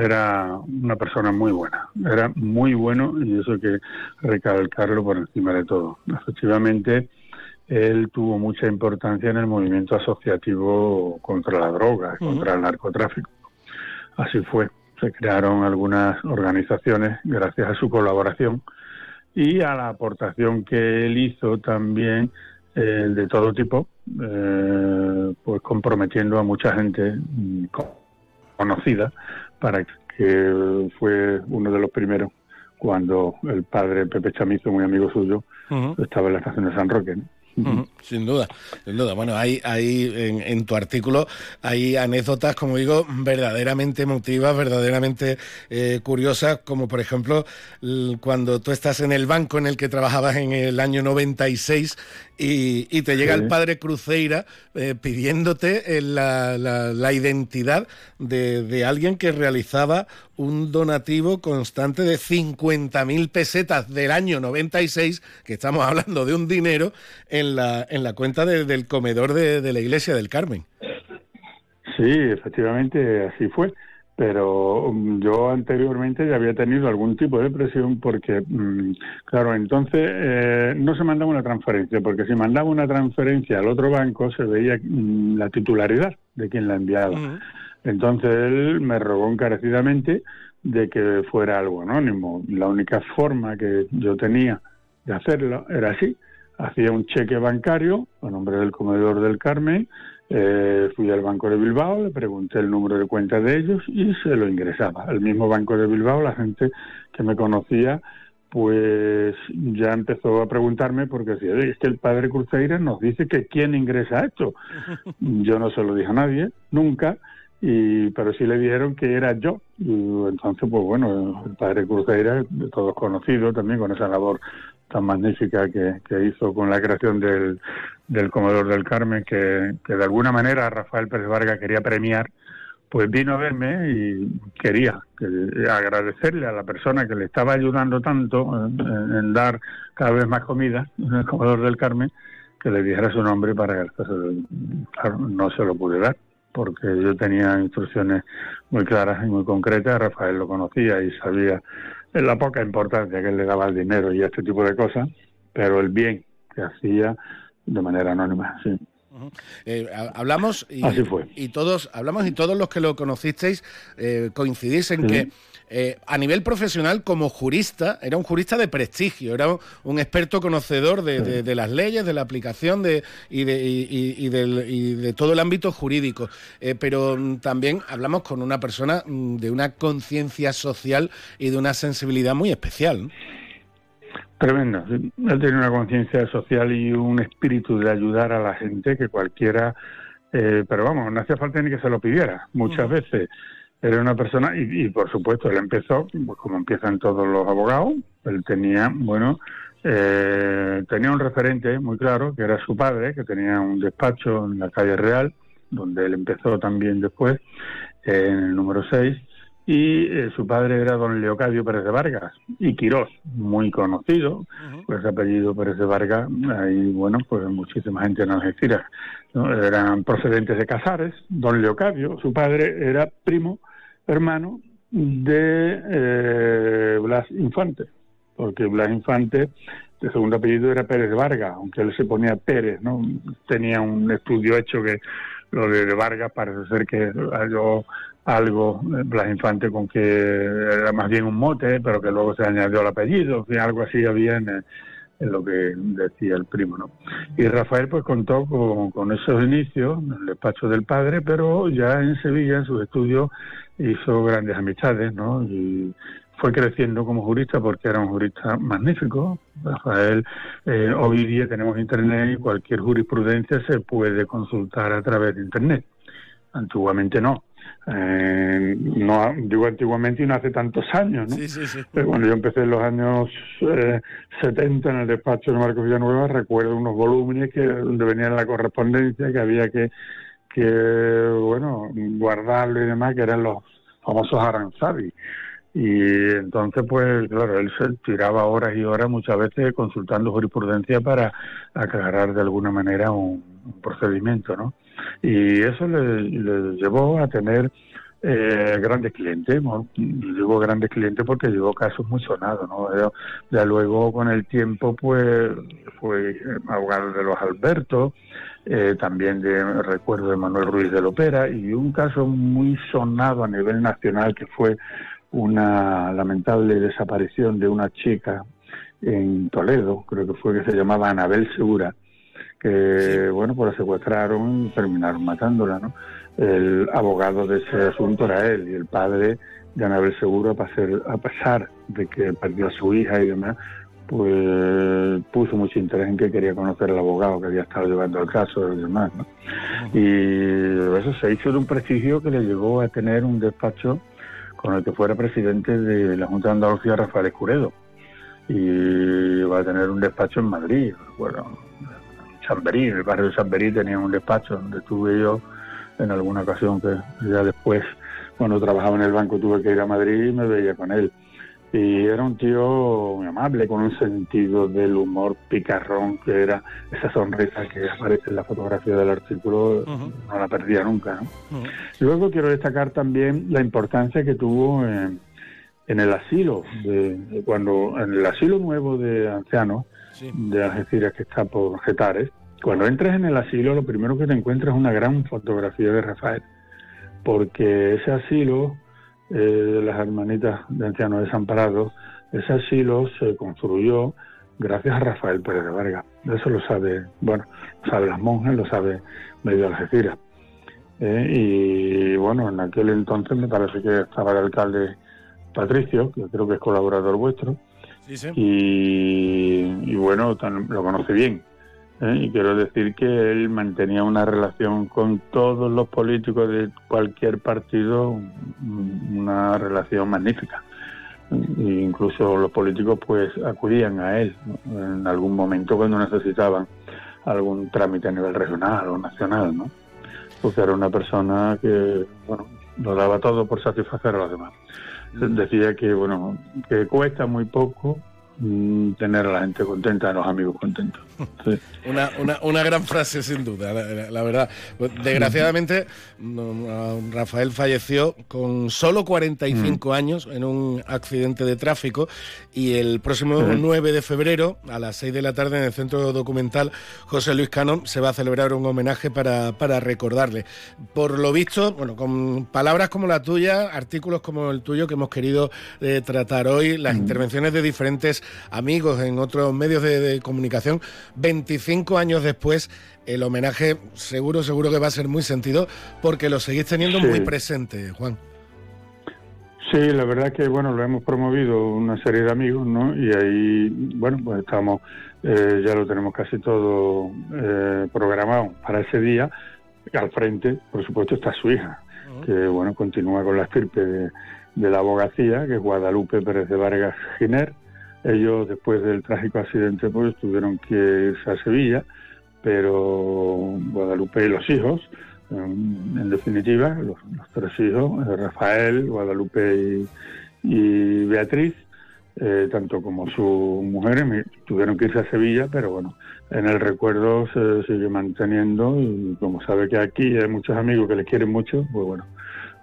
era una persona muy buena, era muy bueno y eso hay que recalcarlo por encima de todo. Efectivamente, él tuvo mucha importancia en el movimiento asociativo contra la droga, contra el narcotráfico. Así fue. Se crearon algunas organizaciones gracias a su colaboración y a la aportación que él hizo también eh, de todo tipo, eh, pues comprometiendo a mucha gente mm, conocida para que fue uno de los primeros cuando el padre Pepe Chamizo, muy amigo suyo, estaba en la estación de San Roque. [LAUGHS] Sin duda, sin duda. Bueno, hay, hay en, tu artículo hay anécdotas, como digo, verdaderamente emotivas, verdaderamente eh, curiosas, como por ejemplo cuando tú estás en el banco en el que trabajabas en el año 96 y, y te llega el padre Cruceira eh, pidiéndote eh, la, la, identidad de, de, alguien que realizaba un donativo constante de 50.000 pesetas del año 96, que estamos hablando de un dinero, en la, en la cuenta del comedor de, de la iglesia del Carmen. Sí, efectivamente, así fue pero mm, yo anteriormente ya había tenido algún tipo de presión porque, mm, claro, entonces eh, no se mandaba una transferencia, porque si mandaba una transferencia al otro banco se veía mm, la titularidad de quien la enviaba. Entonces él me rogó encarecidamente de que fuera algo anónimo. La única forma que yo tenía de hacerlo era así. Hacía un cheque bancario a nombre del comedor del Carmen, eh, fui al Banco de Bilbao, le pregunté el número de cuenta de ellos y se lo ingresaba. El mismo Banco de Bilbao, la gente que me conocía, pues ya empezó a preguntarme porque decía, es que el padre Cruzeira nos dice que quién ingresa esto. [LAUGHS] Yo no se lo dije a nadie, nunca, y pero sí le dijeron que era yo. Y entonces, pues bueno, el padre Cruzeira, de todos conocidos también con esa labor tan magnífica que, hizo con la creación del, del Comedor del Carmen, que, de alguna manera Rafael Pérez Vargas quería premiar, pues vino a verme y quería agradecerle a la persona que le estaba ayudando tanto en, dar cada vez más comida en el Comedor del Carmen, que le dijera su nombre para que no se lo pude dar porque yo tenía instrucciones muy claras y muy concretas, Rafael lo conocía y sabía la poca importancia que él le daba al dinero y a este tipo de cosas, pero el bien que hacía de manera anónima, sí. Eh, hablamos y, y todos hablamos y todos los que lo conocisteis eh, coincidís en que eh, a nivel profesional como jurista era un jurista de prestigio, era un, experto conocedor de, las leyes, de la aplicación de, y, de, y, de todo el ámbito jurídico. pero también hablamos con una persona mm, de una conciencia social y de una sensibilidad muy especial. Tremendo. Él tiene una conciencia social y un espíritu de ayudar a la gente que cualquiera, eh, pero vamos, no hacía falta ni que se lo pidiera. Muchas veces era una persona, y, por supuesto él empezó, pues como empiezan todos los abogados, él tenía, bueno, eh, tenía un referente muy claro, que era su padre, que tenía un despacho en la calle Real, donde él empezó también después, en el número 6, y eh, su padre era don Leocadio Pérez de Vargas y Quirós, muy conocido, pues apellido Pérez de Vargas, ahí bueno, pues muchísima gente en Algeciras, eran procedentes de Casares, don Leocadio, su padre era primo, hermano de eh, Blas Infante, porque Blas Infante de segundo apellido era Pérez de Vargas, aunque él se ponía Pérez, ¿no? Tenía un estudio hecho que lo de, Vargas parece ser que yo algo, eh, Blas Infante, con que era más bien un mote, pero que luego se añadió el apellido, algo así había en, es lo que decía el primo, ¿no? Y Rafael pues contó con, con esos inicios en el despacho del padre, pero ya en Sevilla, en sus estudios, hizo grandes amistades, ¿no? Y fue creciendo como jurista porque era un jurista magnífico. Rafael, eh, hoy día tenemos Internet y cualquier jurisprudencia se puede consultar a través de Internet. Antiguamente no. Eh, no digo antiguamente y no hace tantos años, ¿no? Sí, sí, sí. Pero cuando yo empecé en los años eh, 70 en el despacho de Marcos Villanueva, recuerdo unos volúmenes que donde venía la correspondencia que había que, que bueno, guardarlo y demás, que eran los famosos aranzabi. Y entonces, pues claro, él se tiraba horas y horas muchas veces consultando jurisprudencia para aclarar de alguna manera un, procedimiento, ¿no? Y eso le, llevó a tener eh, grandes clientes, ¿no? digo grandes clientes porque llegó casos muy sonados, ¿no? Ya, luego con el tiempo, pues fue abogado de los Albertos, eh, también de recuerdo de Manuel Ruiz de Lopera y un caso muy sonado a nivel nacional que fue una lamentable desaparición de una chica en Toledo, creo que fue que se llamaba Anabel Segura, que bueno, pues la secuestraron y terminaron matándola, ¿no? El abogado de ese asunto era él y el padre de Anabel Segura, a pesar de que perdió a su hija y demás, pues puso mucho interés en que quería conocer al abogado que había estado llevando el caso y demás, ¿no? Y eso se hizo de un prestigio que le llevó a tener un despacho con el que fuera presidente de la Junta de Andalucía, Rafael Escuredo. Y va a tener un despacho en Madrid, bueno, Chamberí, en el barrio de Chamberí tenía un despacho donde estuve yo en alguna ocasión que ya después, cuando trabajaba en el banco, tuve que ir a Madrid y me veía con él. Y era un tío muy amable, con un sentido del humor picarrón, que era esa sonrisa que aparece en la fotografía del artículo, no la perdía nunca. Luego quiero destacar también la importancia que tuvo en, el asilo, de, cuando en el asilo nuevo de ancianos de Algeciras que está por Getares, cuando entres en el asilo lo primero que te encuentras es una gran fotografía de Rafael, porque ese asilo eh, de las hermanitas de ancianos desamparados, ese asilo se construyó gracias a Rafael Pérez de Vargas. Eso lo sabe, bueno, lo sabe las monjas, lo sabe medio Algeciras. Eh, y bueno, en aquel entonces me parece que estaba el alcalde Patricio, que creo que es colaborador vuestro, Y, y, bueno, lo conoce bien. ¿Eh? Y quiero decir que él mantenía una relación con todos los políticos de cualquier partido, una relación magnífica. E incluso los políticos pues acudían a él en algún momento cuando necesitaban algún trámite a nivel regional o nacional, ¿no? Porque era una persona que, bueno, lo daba todo por satisfacer a los demás. Mm. Decía que, bueno, que cuesta muy poco mm, tener a la gente contenta, a los amigos contentos. Una, una, una, gran frase, sin duda, la, verdad. Pues, desgraciadamente, Rafael falleció con solo 45 mm. años en un accidente de tráfico y el próximo 9 de febrero, a las 6 de la tarde, en el Centro Documental José Luis Cano, se va a celebrar un homenaje para, para recordarle. Por lo visto, bueno, con palabras como la tuya, artículos como el tuyo que hemos querido eh, tratar hoy, las mm. intervenciones de diferentes amigos en otros medios de comunicación, 25 años después, el homenaje seguro, seguro que va a ser muy sentido porque lo seguís teniendo muy presente, Juan. Sí, la verdad que bueno, lo hemos promovido una serie de amigos, ¿no? Y ahí, bueno, pues estamos, eh, ya lo tenemos casi todo eh, programado para ese día. Al frente, por supuesto, está su hija, que bueno, continúa con la estirpe de, de la abogacía, que es Guadalupe Pérez de Vargas Giner ellos, después del trágico accidente, pues tuvieron que irse a Sevilla, pero Guadalupe y los hijos, en, definitiva, los, tres hijos, eh, Rafael, Guadalupe y, Beatriz, eh, tanto como sus mujeres, tuvieron que irse a Sevilla, pero bueno, en el recuerdo se sigue manteniendo y como sabe que aquí hay muchos amigos que le quieren mucho, pues bueno,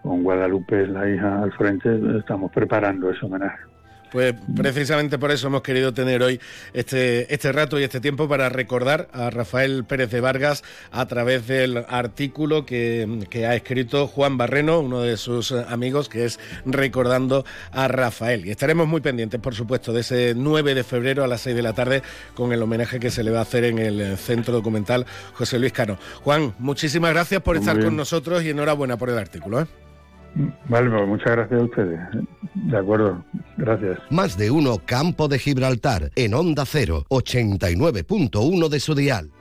con Guadalupe, la hija al frente, estamos preparando ese homenaje. Pues precisamente por eso hemos querido tener hoy este, este rato y este tiempo para recordar a Rafael Pérez de Vargas a través del artículo que, que ha escrito Juan Barreno, uno de sus amigos, que es Recordando a Rafael. Y estaremos muy pendientes, por supuesto, de ese 9 de febrero a las 6 de la tarde con el homenaje que se le va a hacer en el Centro Documental José Luis Cano. Juan, muchísimas gracias por estar con nosotros y enhorabuena por el artículo. ¿eh? Vale, pues muchas gracias a ustedes. De acuerdo, gracias. Más de uno Campo de Gibraltar en Onda 0, 89.1 de su dial.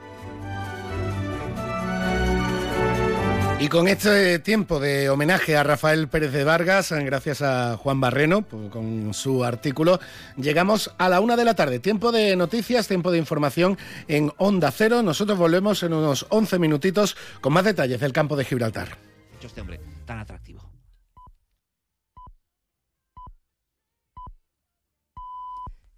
Y con este tiempo de homenaje a Rafael Pérez de Vargas, gracias a Juan Barreno con su artículo, llegamos a la una de la tarde. Tiempo de noticias, tiempo de información en Onda Cero. Nosotros volvemos en unos 11 minutitos con más detalles del campo de Gibraltar. Este hombre tan atractivo.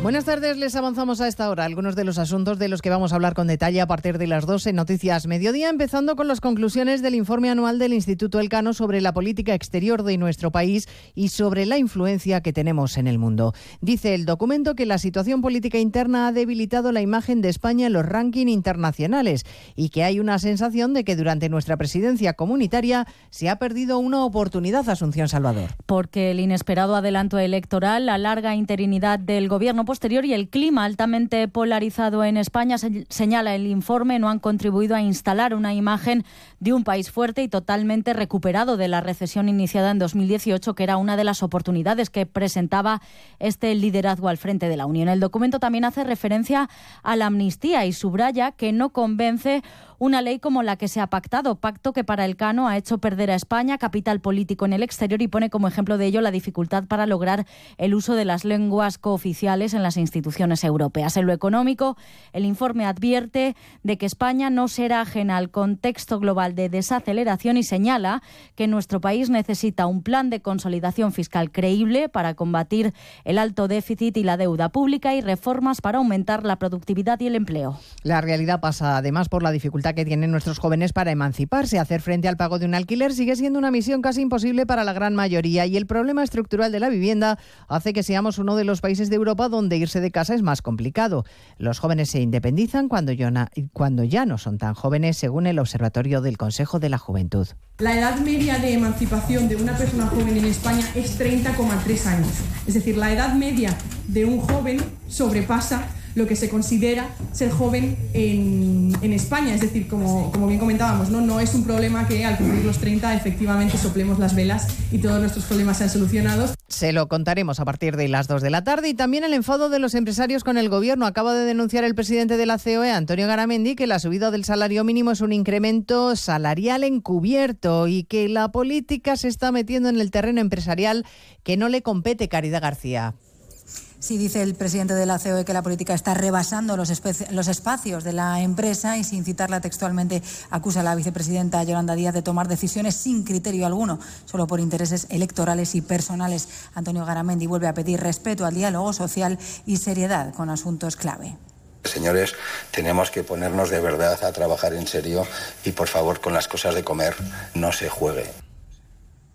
Buenas tardes, les avanzamos a esta hora algunos de los asuntos de los que vamos a hablar con detalle a partir de las 12 en Noticias Mediodía, empezando con las conclusiones del informe anual del Instituto Elcano sobre la política exterior de nuestro país y sobre la influencia que tenemos en el mundo. Dice el documento que la situación política interna ha debilitado la imagen de España en los rankings internacionales y que hay una sensación de que durante nuestra presidencia comunitaria se ha perdido una oportunidad, Asunción Salvador. Porque el inesperado adelanto electoral, la larga interinidad del gobierno y el clima altamente polarizado en España, señala el informe, no han contribuido a instalar una imagen de un país fuerte y totalmente recuperado de la recesión iniciada en 2018, que era una de las oportunidades que presentaba este liderazgo al frente de la Unión. El documento también hace referencia a la amnistía y subraya que no convence una ley como la que se ha pactado, pacto que para el Cano ha hecho perder a España capital político en el exterior y pone como ejemplo de ello la dificultad para lograr el uso de las lenguas cooficiales en las instituciones europeas. En lo económico, el informe advierte de que España no será ajena al contexto global de desaceleración y señala que nuestro país necesita un plan de consolidación fiscal creíble para combatir el alto déficit y la deuda pública y reformas para aumentar la productividad y el empleo. La realidad pasa además por la dificultad que tienen nuestros jóvenes para emanciparse. Hacer frente al pago de un alquiler sigue siendo una misión casi imposible para la gran mayoría y el problema estructural de la vivienda hace que seamos uno de los países de Europa donde irse de casa es más complicado. Los jóvenes se independizan cuando ya no son tan jóvenes, según el Observatorio del Consejo de la Juventud. La edad media de emancipación de una persona joven en España es 30,3 años. Es decir, la edad media de un joven sobrepasa lo que se considera ser joven en, España. Es decir, como, bien comentábamos, ¿no? no es un problema que al cumplir los 30 efectivamente soplemos las velas y todos nuestros problemas sean solucionados. Se lo contaremos a partir de las 2 de la tarde y también el enfado de los empresarios con el gobierno. Acaba de denunciar el presidente de la COE, Antonio Garamendi, que la subida del salario mínimo es un incremento salarial encubierto y que la política se está metiendo en el terreno empresarial que no le compete Caridad García. Sí, dice el presidente de la COE que la política está rebasando los, los, espacios de la empresa y sin citarla textualmente acusa a la vicepresidenta Yolanda Díaz de tomar decisiones sin criterio alguno, solo por intereses electorales y personales. Antonio Garamendi vuelve a pedir respeto al diálogo social y seriedad con asuntos clave. Señores, tenemos que ponernos de verdad a trabajar en serio y por favor con las cosas de comer no se juegue.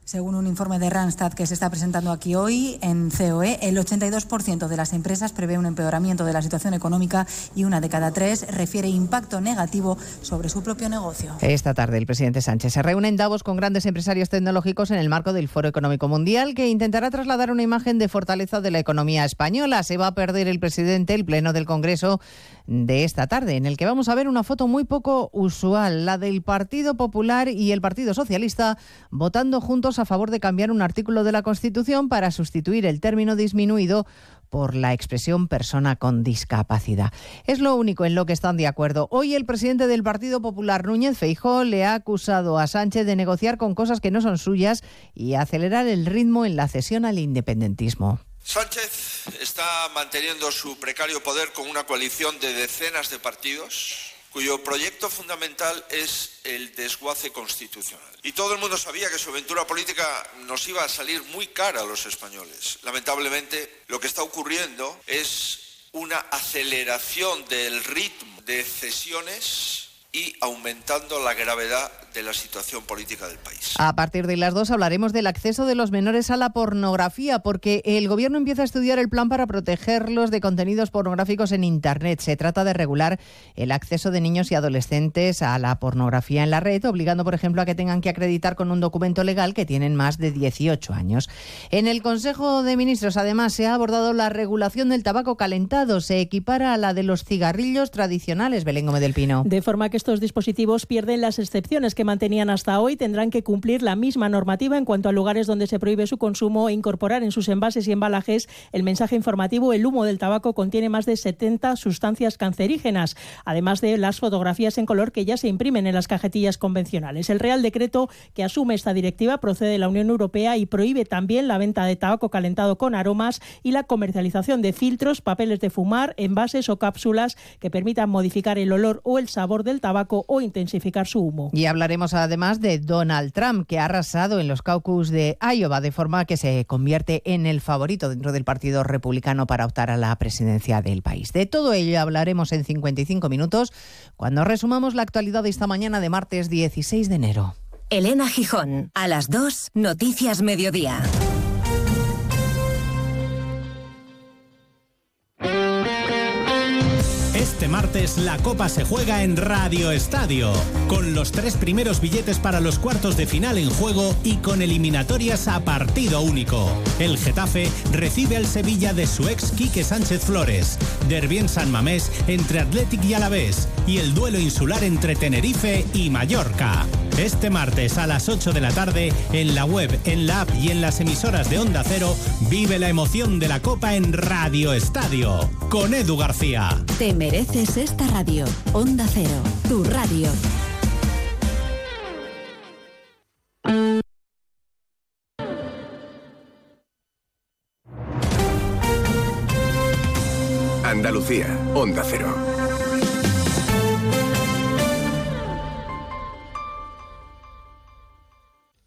Según un informe de Randstad que se está presentando aquí hoy en COE, el 82% de las empresas prevé un empeoramiento de la situación económica y una de cada tres refiere impacto negativo sobre su propio negocio. Esta tarde el presidente Sánchez se reúne en Davos con grandes empresarios tecnológicos en el marco del Foro Económico Mundial que intentará trasladar una imagen de fortaleza de la economía española. Se va a perder el presidente el pleno del Congreso de esta tarde, en el que vamos a ver una foto muy poco usual, la del Partido Popular y el Partido Socialista votando juntos a favor de cambiar un artículo de la Constitución para sustituir el término disminuido por la expresión persona con discapacidad. Es lo único en lo que están de acuerdo. Hoy el presidente del Partido Popular, Núñez Feijó, le ha acusado a Sánchez de negociar con cosas que no son suyas y acelerar el ritmo en la cesión al independentismo. Sánchez está manteniendo su precario poder con una coalición de decenas de partidos cuyo proyecto fundamental es el desguace constitucional. Y todo el mundo sabía que su aventura política nos iba a salir muy cara a los españoles. Lamentablemente, lo que está ocurriendo es una aceleración del ritmo de cesiones y aumentando la gravedad de la situación política del país. A partir de las dos hablaremos del acceso de los menores a la pornografía, porque el Gobierno empieza a estudiar el plan para protegerlos de contenidos pornográficos en Internet. Se trata de regular el acceso de niños y adolescentes a la pornografía en la red, obligando, por ejemplo, a que tengan que acreditar con un documento legal que tienen más de 18 años. En el Consejo de Ministros, además, se ha abordado la regulación del tabaco calentado. Se equipara a la de los cigarrillos tradicionales, Belén Gómez del Pino. De forma que estos dispositivos pierden las excepciones que mantenían hasta hoy. Tendrán que cumplir la misma normativa en cuanto a lugares donde se prohíbe su consumo e incorporar en sus envases y embalajes el mensaje informativo el humo del tabaco contiene más de 70 sustancias cancerígenas, además de las fotografías en color que ya se imprimen en las cajetillas convencionales. El Real Decreto que asume esta directiva procede de la Unión Europea y prohíbe también la venta de tabaco calentado con aromas y la comercialización de filtros, papeles de fumar, envases o cápsulas que permitan modificar el olor o el sabor del tabaco o intensificar su humo. Y hablaremos además de Donald Trump, que ha arrasado en los caucus de Iowa, de forma que se convierte en el favorito dentro del Partido Republicano para optar a la presidencia del país. De todo ello hablaremos en 55 minutos cuando resumamos la actualidad de esta mañana de martes 16 de enero. Elena Gijón, a las 2, Noticias Mediodía. Este martes la Copa se juega en Radio Estadio, con los tres primeros billetes para los cuartos de final en juego y con eliminatorias a partido único. El Getafe recibe al Sevilla de su ex Quique Sánchez Flores, Derbi en San Mamés entre Athletic y Alavés y el duelo insular entre Tenerife y Mallorca. Este martes a las 8 de la tarde, en la web, en la app y en las emisoras de Onda Cero, vive la emoción de la Copa en Radio Estadio, con Edu García. Mereces esta radio. Onda Cero, tu radio. Andalucía, Onda Cero.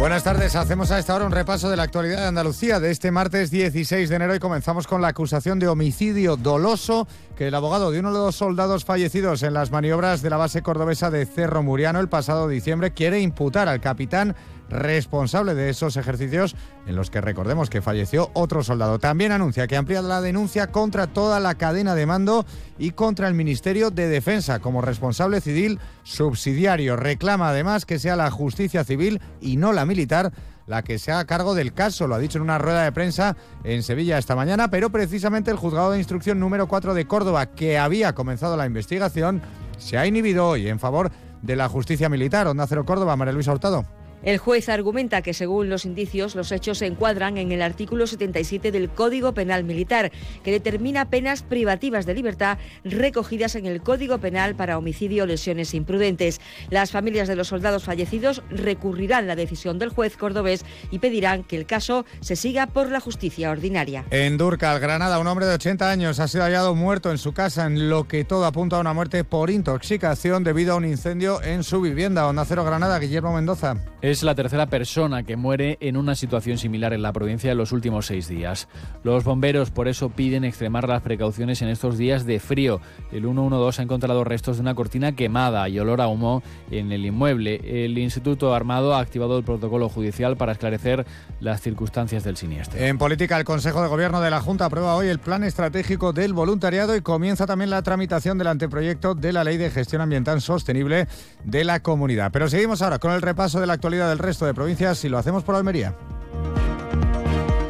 Buenas tardes, hacemos a esta hora un repaso de la actualidad de Andalucía. De este martes 16 de enero y comenzamos con la acusación de homicidio doloso que el abogado de uno de los soldados fallecidos en las maniobras de la base cordobesa de Cerro Muriano el pasado diciembre quiere imputar al capitán responsable de esos ejercicios en los que recordemos que falleció otro soldado. También anuncia que amplía la denuncia contra toda la cadena de mando y contra el Ministerio de Defensa como responsable civil subsidiario. Reclama además que sea la justicia civil y no la militar la que se haga cargo del caso, lo ha dicho en una rueda de prensa en Sevilla esta mañana, pero precisamente el juzgado de instrucción número 4 de Córdoba, que había comenzado la investigación, se ha inhibido hoy en favor de la justicia militar. Onda Cero Córdoba, María Luisa Hurtado. El juez argumenta que, según los indicios, los hechos se encuadran en el artículo 77 del Código Penal Militar, que determina penas privativas de libertad recogidas en el Código Penal para homicidio o lesiones imprudentes. Las familias de los soldados fallecidos recurrirán la decisión del juez cordobés y pedirán que el caso se siga por la justicia ordinaria. En Durcal, Granada, un hombre de 80 años ha sido hallado muerto en su casa, en lo que todo apunta a una muerte por intoxicación debido a un incendio en su vivienda. Onda Cero Granada, Guillermo Mendoza. Es la tercera persona que muere en una situación similar en la provincia en los últimos seis días. Los bomberos por eso piden extremar las precauciones en estos días de frío. El 112 ha encontrado restos de una cortina quemada y olor a humo en el inmueble. El Instituto Armado ha activado el protocolo judicial para esclarecer las circunstancias del siniestro. En política, el Consejo de Gobierno de la Junta aprueba hoy el Plan Estratégico del Voluntariado y comienza también la tramitación del anteproyecto de la Ley de Gestión Ambiental Sostenible de la Comunidad. Pero seguimos ahora con el repaso de la actualidad del resto de provincias y lo hacemos por Almería.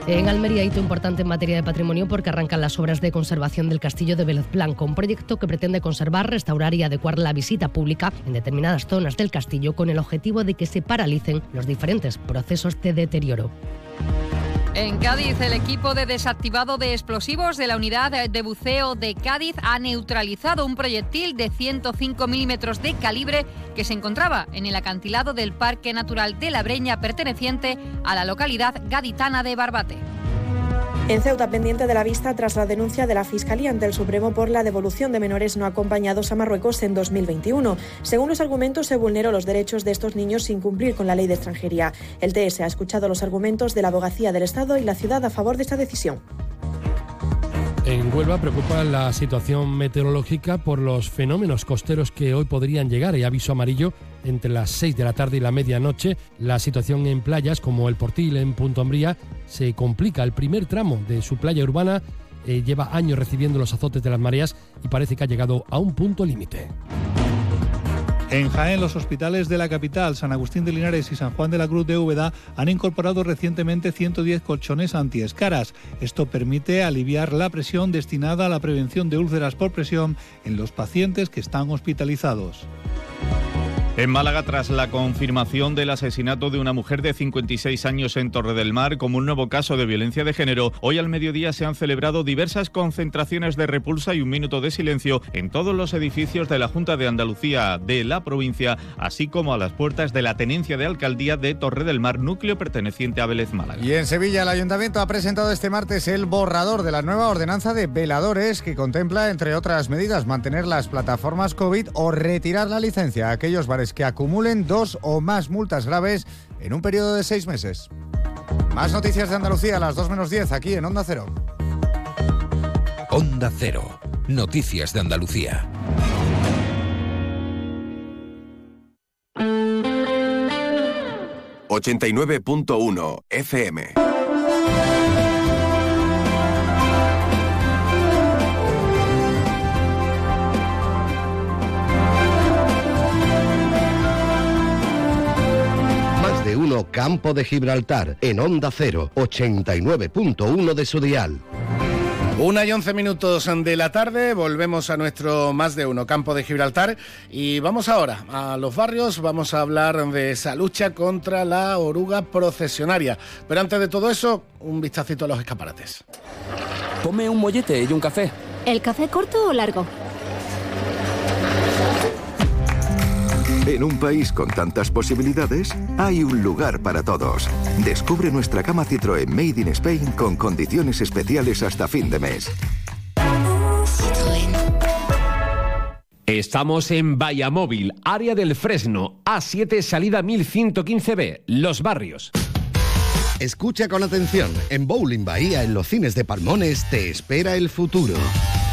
En Almería, hito importante en materia de patrimonio porque arrancan las obras de conservación del castillo de Vélez Blanco, un proyecto que pretende conservar, restaurar y adecuar la visita pública en determinadas zonas del castillo con el objetivo de que se paralicen los diferentes procesos de deterioro. En Cádiz, el equipo de desactivado de explosivos de la unidad de buceo de Cádiz ha neutralizado un proyectil de 105 milímetros de calibre que se encontraba en el acantilado del Parque Natural de la Breña perteneciente a la localidad gaditana de Barbate. En Ceuta, pendiente de la vista tras la denuncia de la Fiscalía ante el Supremo por la devolución de menores no acompañados a Marruecos en 2021. Según los argumentos, se vulneró los derechos de estos niños sin cumplir con la ley de extranjería. El TS ha escuchado los argumentos de la Abogacía del Estado y la ciudad a favor de esta decisión. En Huelva preocupa la situación meteorológica por los fenómenos costeros que hoy podrían llegar. Hay aviso amarillo entre las 6 de la tarde y la medianoche. La situación en playas como el Portil en Punto Umbría se complica. El primer tramo de su playa urbana eh, lleva años recibiendo los azotes de las mareas y parece que ha llegado a un punto límite. En Jaén, los hospitales de la capital, San Agustín de Linares y San Juan de la Cruz de Úbeda, han incorporado recientemente 110 colchones antiescaras. Esto permite aliviar la presión destinada a la prevención de úlceras por presión en los pacientes que están hospitalizados. En Málaga, tras la confirmación del asesinato de una mujer de 56 años en Torre del Mar como un nuevo caso de violencia de género, hoy al mediodía se han celebrado diversas concentraciones de repulsa y un minuto de silencio en todos los edificios de la Junta de Andalucía de la provincia, así como a las puertas de la tenencia de alcaldía de Torre del Mar, núcleo perteneciente a Vélez Málaga. Y en Sevilla, el ayuntamiento ha presentado este martes el borrador de la nueva ordenanza de veladores que contempla, entre otras medidas, mantener las plataformas COVID o retirar la licencia a aquellos que acumulen dos o más multas graves en un periodo de seis meses. Más noticias de Andalucía a las 2 menos 10 aquí en Onda Cero. Onda Cero. Noticias de Andalucía. ...89.1 FM. Campo de Gibraltar, en Onda 0, 89.1 de su dial. Una y once minutos de la tarde, volvemos a nuestro más de uno campo de Gibraltar y vamos ahora a los barrios, vamos a hablar de esa lucha contra la oruga procesionaria. Pero antes de todo eso, un vistacito a los escaparates. Tome un mollete y un café. ¿El café corto o largo? En un país con tantas posibilidades, hay un lugar para todos. Descubre nuestra cama Citroën Made in Spain con condiciones especiales hasta fin de mes. Estamos en Vallamóvil, área del Fresno, A7, salida 1115B, Los Barrios. Escucha con atención. En Bowling Bahía, en los cines de Palmones, te espera el futuro.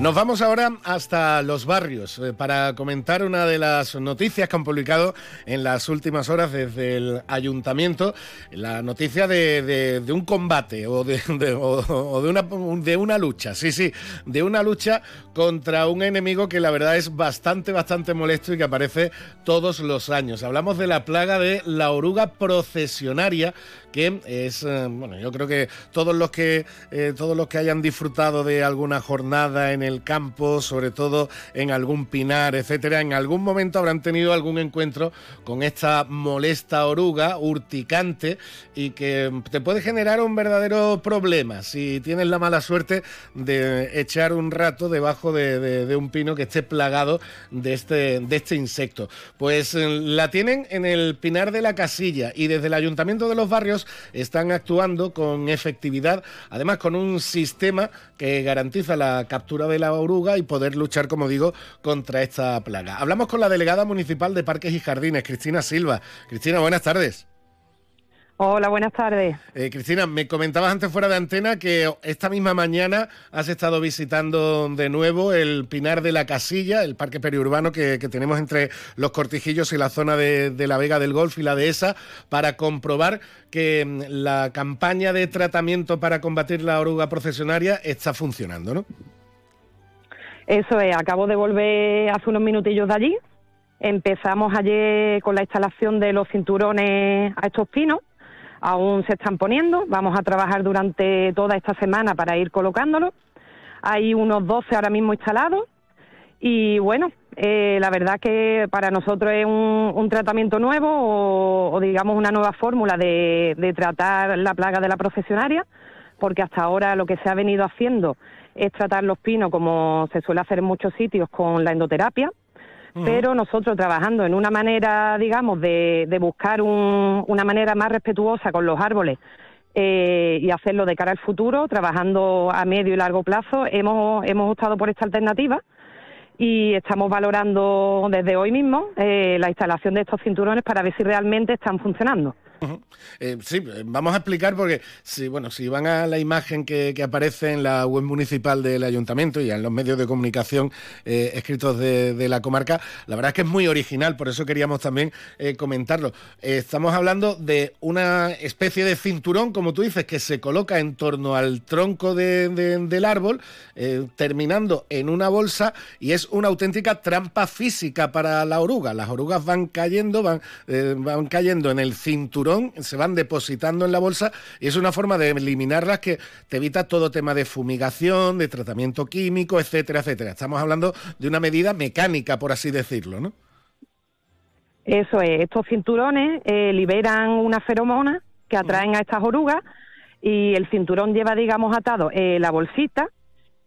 Nos vamos ahora hasta los barrios eh, para comentar una de las noticias que han publicado en las últimas horas desde el ayuntamiento, la noticia de, un combate o, de, una, de una lucha, sí, sí, de una lucha contra un enemigo que la verdad es bastante, bastante molesto y que aparece todos los años. Hablamos de la plaga de la oruga procesionaria que es, eh, bueno, yo creo que todos los que, eh, todos los que hayan disfrutado de alguna jornada en el campo, sobre todo en algún pinar, etcétera, en algún momento habrán tenido algún encuentro con esta molesta oruga urticante y que te puede generar un verdadero problema si tienes la mala suerte de echar un rato debajo de, un pino que esté plagado de este, de este insecto. Pues eh, la tienen en el pinar de la casilla y desde el ayuntamiento de los barrios están actuando con efectividad, además con un sistema que garantiza la captura de la oruga y poder luchar, como digo, contra esta plaga. Hablamos con la delegada municipal de Parques y Jardines, Cristina Silva. Cristina, buenas tardes. Hola, buenas tardes. Eh, Cristina, me comentabas antes fuera de antena que esta misma mañana has estado visitando de nuevo el Pinar de la Casilla, el parque periurbano que, tenemos entre los Cortijillos y la zona de, la Vega del Golf y la Dehesa, para comprobar que mm, la campaña de tratamiento para combatir la oruga procesionaria está funcionando, ¿no? Eso es, acabo de volver hace unos minutillos de allí. Empezamos ayer con la instalación de los cinturones a estos pinos aún se están poniendo. Vamos a trabajar durante toda esta semana para ir colocándolos. Hay unos 12 ahora mismo instalados. Y bueno, eh, la verdad que para nosotros es un, tratamiento nuevo o, digamos una nueva fórmula de, tratar la plaga de la procesionaria, porque hasta ahora lo que se ha venido haciendo es tratar los pinos como se suele hacer en muchos sitios con la endoterapia, pero nosotros trabajando en una manera, digamos, de, buscar una manera más respetuosa con los árboles eh, y hacerlo de cara al futuro, trabajando a medio y largo plazo, hemos, hemos optado por esta alternativa y estamos valorando desde hoy mismo eh, la instalación de estos cinturones para ver si realmente están funcionando. Eh, sí, eh, vamos a explicar porque si, bueno, si van a la imagen que, aparece en la web municipal del ayuntamiento y en los medios de comunicación eh, escritos de, la comarca, la verdad es que es muy original, por eso queríamos también comentarlo. estamos hablando de una especie de cinturón, como tú dices, que se coloca en torno al tronco del árbol, terminando en una bolsa y es una auténtica trampa física para la oruga. Las orugas van cayendo, van, van cayendo en el cinturón se van depositando en la bolsa y es una forma de eliminarlas que te evita todo tema de fumigación, de tratamiento químico, etcétera, etcétera. Estamos hablando de una medida mecánica, por así decirlo, ¿no? Eso es, estos cinturones eh, liberan una feromona que atraen a estas orugas y el cinturón lleva, digamos, atado eh, la bolsita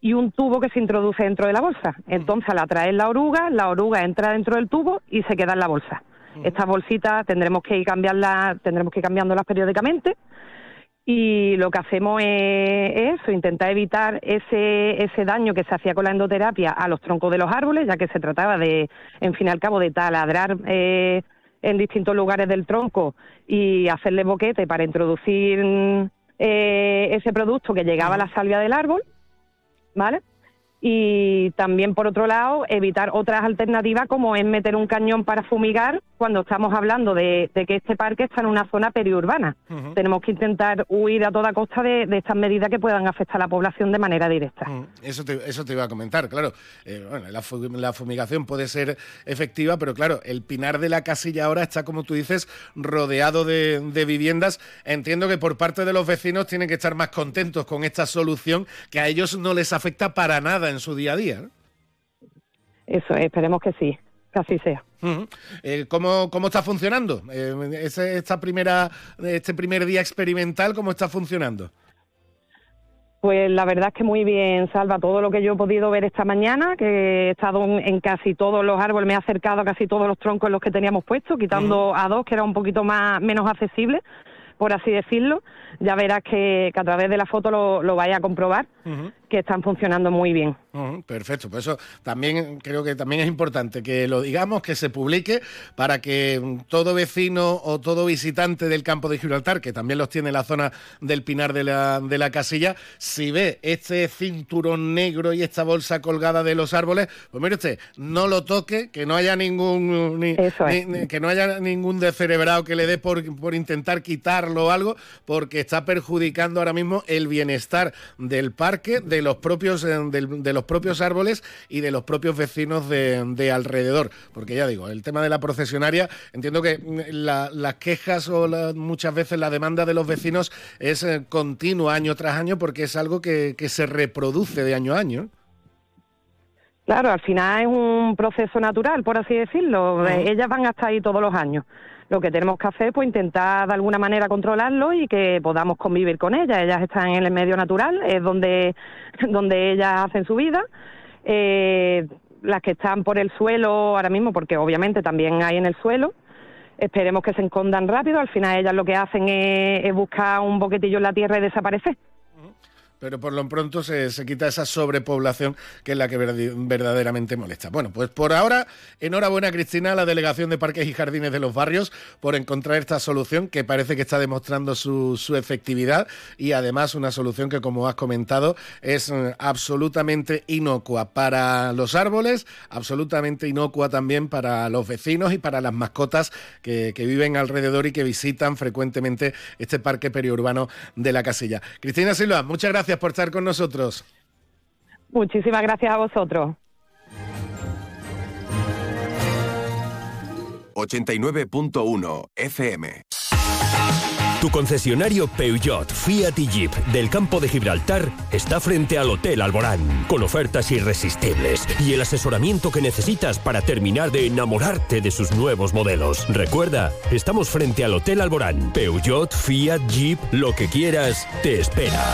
y un tubo que se introduce dentro de la bolsa. Entonces, al atraer la oruga, la oruga entra dentro del tubo y se queda en la bolsa. Estas bolsitas tendremos que ir cambiarlas, tendremos que ir cambiándolas periódicamente. Y lo que hacemos es, eso, intentar evitar ese, ese daño que se hacía con la endoterapia a los troncos de los árboles, ya que se trataba de, en fin y al cabo, de taladrar eh, en distintos lugares del tronco y hacerle boquete para introducir eh, ese producto que llegaba a la salvia del árbol, ¿vale? Y también por otro lado evitar otras alternativas como es meter un cañón para fumigar cuando estamos hablando de, que este parque está en una zona periurbana. Tenemos que intentar huir a toda costa de, estas medidas que puedan afectar a la población de manera directa. Eso, te, eso te iba a comentar, claro. Eh, bueno, la, fumigación puede ser efectiva, pero claro, el Pinar de la Casilla ahora está, como tú dices, rodeado de, de viviendas. Entiendo que por parte de los vecinos tienen que estar más contentos con esta solución que a ellos no les afecta para nada en su día a día. Eso, esperemos que sí, que así sea. Eh, ¿cómo, ¿cómo, está funcionando? Eh, esta primera, este primer día experimental, ¿cómo está funcionando? Pues la verdad es que muy bien, Salva, todo lo que yo he podido ver esta mañana, que he estado en casi todos los árboles, me he acercado a casi todos los troncos en los que teníamos puestos, quitando a dos que era un poquito más menos accesible, por así decirlo. Ya verás que, a través de la foto lo, lo vaya a comprobar que están funcionando muy bien. perfecto, por eso también creo que también es importante que lo digamos, que se publique para que todo vecino o todo visitante del campo de Gibraltar, que también los tiene en la zona del Pinar de la, de la Casilla, si ve este cinturón negro y esta bolsa colgada de los árboles, pues mire usted, no lo toque, que no haya ningún que no haya ningún descerebrado que le dé por, por intentar quitarlo o algo, porque está perjudicando ahora mismo el bienestar del parque, de los propios eh, de, los propios árboles y de los propios vecinos de, alrededor. Porque ya digo, el tema de la procesionaria, entiendo que mm, las quejas o muchas veces la demanda de los vecinos es eh, continua año tras año porque es algo que, que se reproduce de año a año. Claro, al final es un proceso natural, por así decirlo. Ellas van a estar ahí todos los años. Lo que tenemos que hacer es pues, intentar de alguna manera controlarlo y que podamos convivir con ellas. Ellas están en el medio natural, es donde, [LAUGHS] donde ellas hacen su vida. Eh, las que están por el suelo ahora mismo, porque obviamente también hay en el suelo, esperemos que se escondan rápido. Al final ellas lo que hacen es buscar un boquetillo en la tierra y desaparecer pero por lo pronto se, quita esa sobrepoblación que es la que verdaderamente molesta. Bueno, pues por ahora, enhorabuena Cristina a la Delegación de Parques y Jardines de los Barrios por encontrar esta solución que parece que está demostrando su, efectividad y además una solución que, como has comentado, es eh, absolutamente inocua para los árboles, absolutamente inocua también para los vecinos y para las mascotas que, que viven alrededor y que visitan frecuentemente este parque periurbano de la Casilla. Cristina Silva, muchas gracias por estar con nosotros. Muchísimas gracias a vosotros. 89.1 FM. Tu concesionario Peugeot, Fiat y Jeep del campo de Gibraltar está frente al Hotel Alborán, con ofertas irresistibles y el asesoramiento que necesitas para terminar de enamorarte de sus nuevos modelos. Recuerda, estamos frente al Hotel Alborán. Peugeot, Fiat, Jeep, lo que quieras, te espera.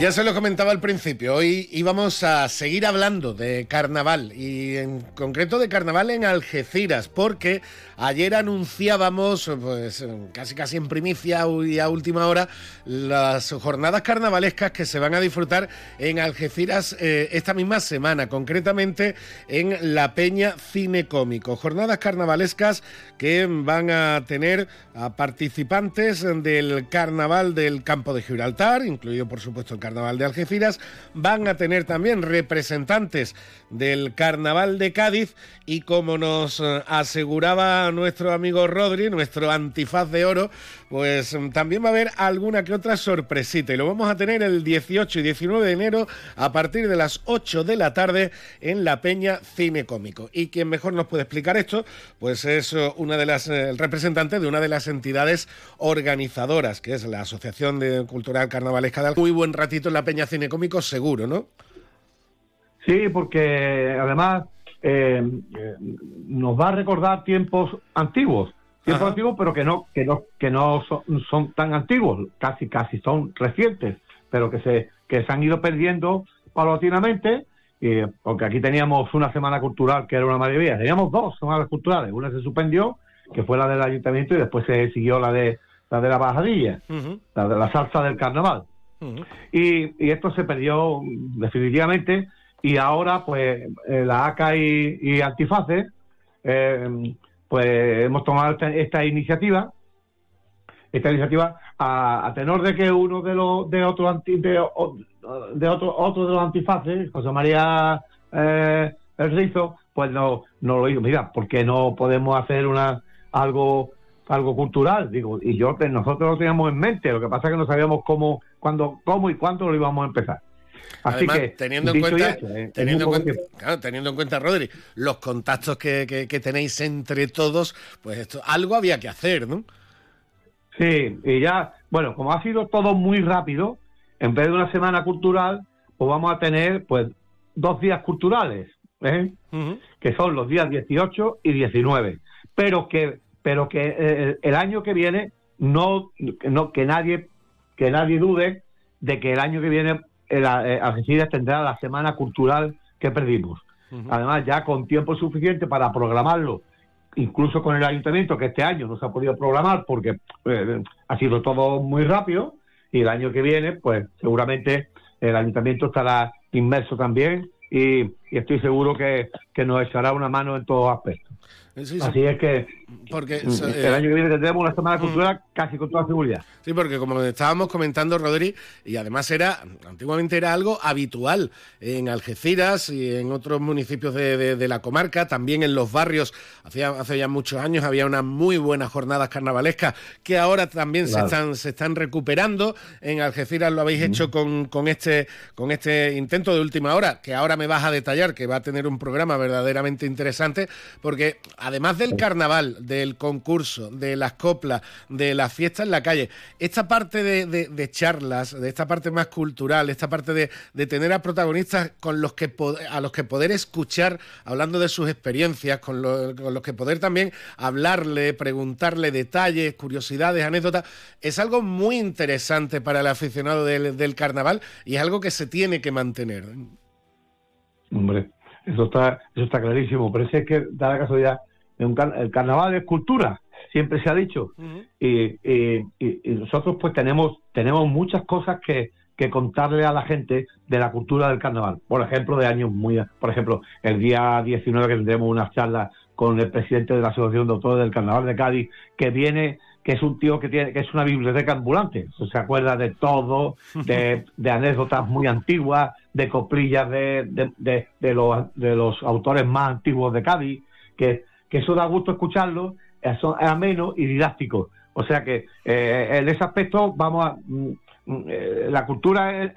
Ya se lo comentaba al principio, hoy íbamos a seguir hablando de carnaval y en concreto de carnaval en Algeciras, porque ayer anunciábamos, pues casi casi en primicia y a última hora, las jornadas carnavalescas que se van a disfrutar en Algeciras eh, esta misma semana, concretamente en la Peña Cine Cómico. Jornadas carnavalescas que van a tener a participantes del carnaval del campo de Gibraltar, incluido por supuesto el Carnaval de Algeciras, van a tener también representantes del Carnaval de Cádiz y como nos eh, aseguraba nuestro amigo Rodri, nuestro antifaz de oro, pues mm, también va a haber alguna que otra sorpresita y lo vamos a tener el 18 y 19 de enero a partir de las 8 de la tarde en la Peña Cine Cómico. Y quien mejor nos puede explicar esto, pues es eh, una de las eh, el representante de una de las entidades organizadoras, que es la Asociación de Cultural Carnavalesca de Muy buen ratito en la Peña Cine Cómico, seguro, ¿no? Sí, porque además eh, nos va a recordar tiempos antiguos, tiempos antiguos, pero que no que no que no son, tan antiguos, casi casi son recientes, pero que se que se han ido perdiendo paulatinamente. porque aquí teníamos una semana cultural que era una maravilla, teníamos dos semanas culturales, una se suspendió, que fue la del ayuntamiento, y después se siguió la de la de la bajadilla, la de la salsa del carnaval. y, y, esto se perdió definitivamente y ahora pues eh, la ACA y, Antiface eh, pues hemos tomado esta, iniciativa esta iniciativa a, tenor de que uno de los de otros anti, de, otro otro de los antifaces José María eh, el Rizo pues no no lo digo mira porque no podemos hacer una algo algo cultural digo y yo nosotros lo teníamos en mente lo que pasa es que no sabíamos cómo cuándo cómo y cuánto lo íbamos a empezar Así que, teniendo en cuenta, eh, teniendo, en cuenta teniendo en cuenta, Rodri, los contactos que, que, tenéis entre todos, pues esto, algo había que hacer, ¿no? Sí, y ya, bueno, como ha sido todo muy rápido, en vez de una semana cultural, pues vamos a tener, pues, dos días culturales, ¿eh? que son los días 18 y 19. Pero que, pero que eh, el año que viene, no, no, que nadie, que nadie dude de que el año que viene Algeciras tendrá la semana cultural que perdimos. Además, ya con tiempo suficiente para programarlo, incluso con el ayuntamiento, que este año no se ha podido programar porque eh, ha sido todo muy rápido, y el año que viene, pues seguramente el ayuntamiento estará inmerso también y, estoy seguro que, que nos echará una mano en todos aspectos. Así es que porque, mm, el eh, año que viene tendremos una semana mm. cultural casi con toda seguridad. Sí, porque como estábamos comentando, Rodri, y además era, antiguamente era algo habitual en Algeciras y en otros municipios de, la comarca, también en los barrios, hacía, hace ya muchos años había unas muy buenas jornadas carnavalescas que ahora también se, están, se están recuperando. En Algeciras lo habéis hecho con, con, este, con este intento de última hora, que ahora me vas a detallar, que va a tener un programa verdaderamente interesante, porque además del carnaval, del concurso, de las coplas, de las fiestas en la calle, esta parte de, charlas, de esta parte más cultural, esta parte de, tener a protagonistas con los que a los que poder escuchar hablando de sus experiencias, con, los que poder también hablarle, preguntarle detalles, curiosidades, anécdotas, es algo muy interesante para el aficionado del, del carnaval y es algo que se tiene que mantener. Hombre, eso está, eso está clarísimo, pero es que da la casualidad el carnaval es cultura, siempre se ha dicho. y, nosotros pues tenemos, tenemos muchas cosas que, contarle a la gente de la cultura del carnaval. Por ejemplo, de años muy... Por ejemplo, el día 19 que tendremos una charla con el presidente de la Asociación de Autores del Carnaval de Cádiz, que viene que es un tío que tiene que es una biblioteca ambulante, se acuerda de todo, [LAUGHS] de, anécdotas muy antiguas, de coplillas de, de, los, de los autores más antiguos de Cádiz, que que eso da gusto escucharlo, es, ameno y didáctico. O sea que eh, en ese aspecto vamos a... Mm, mm, eh, la cultura,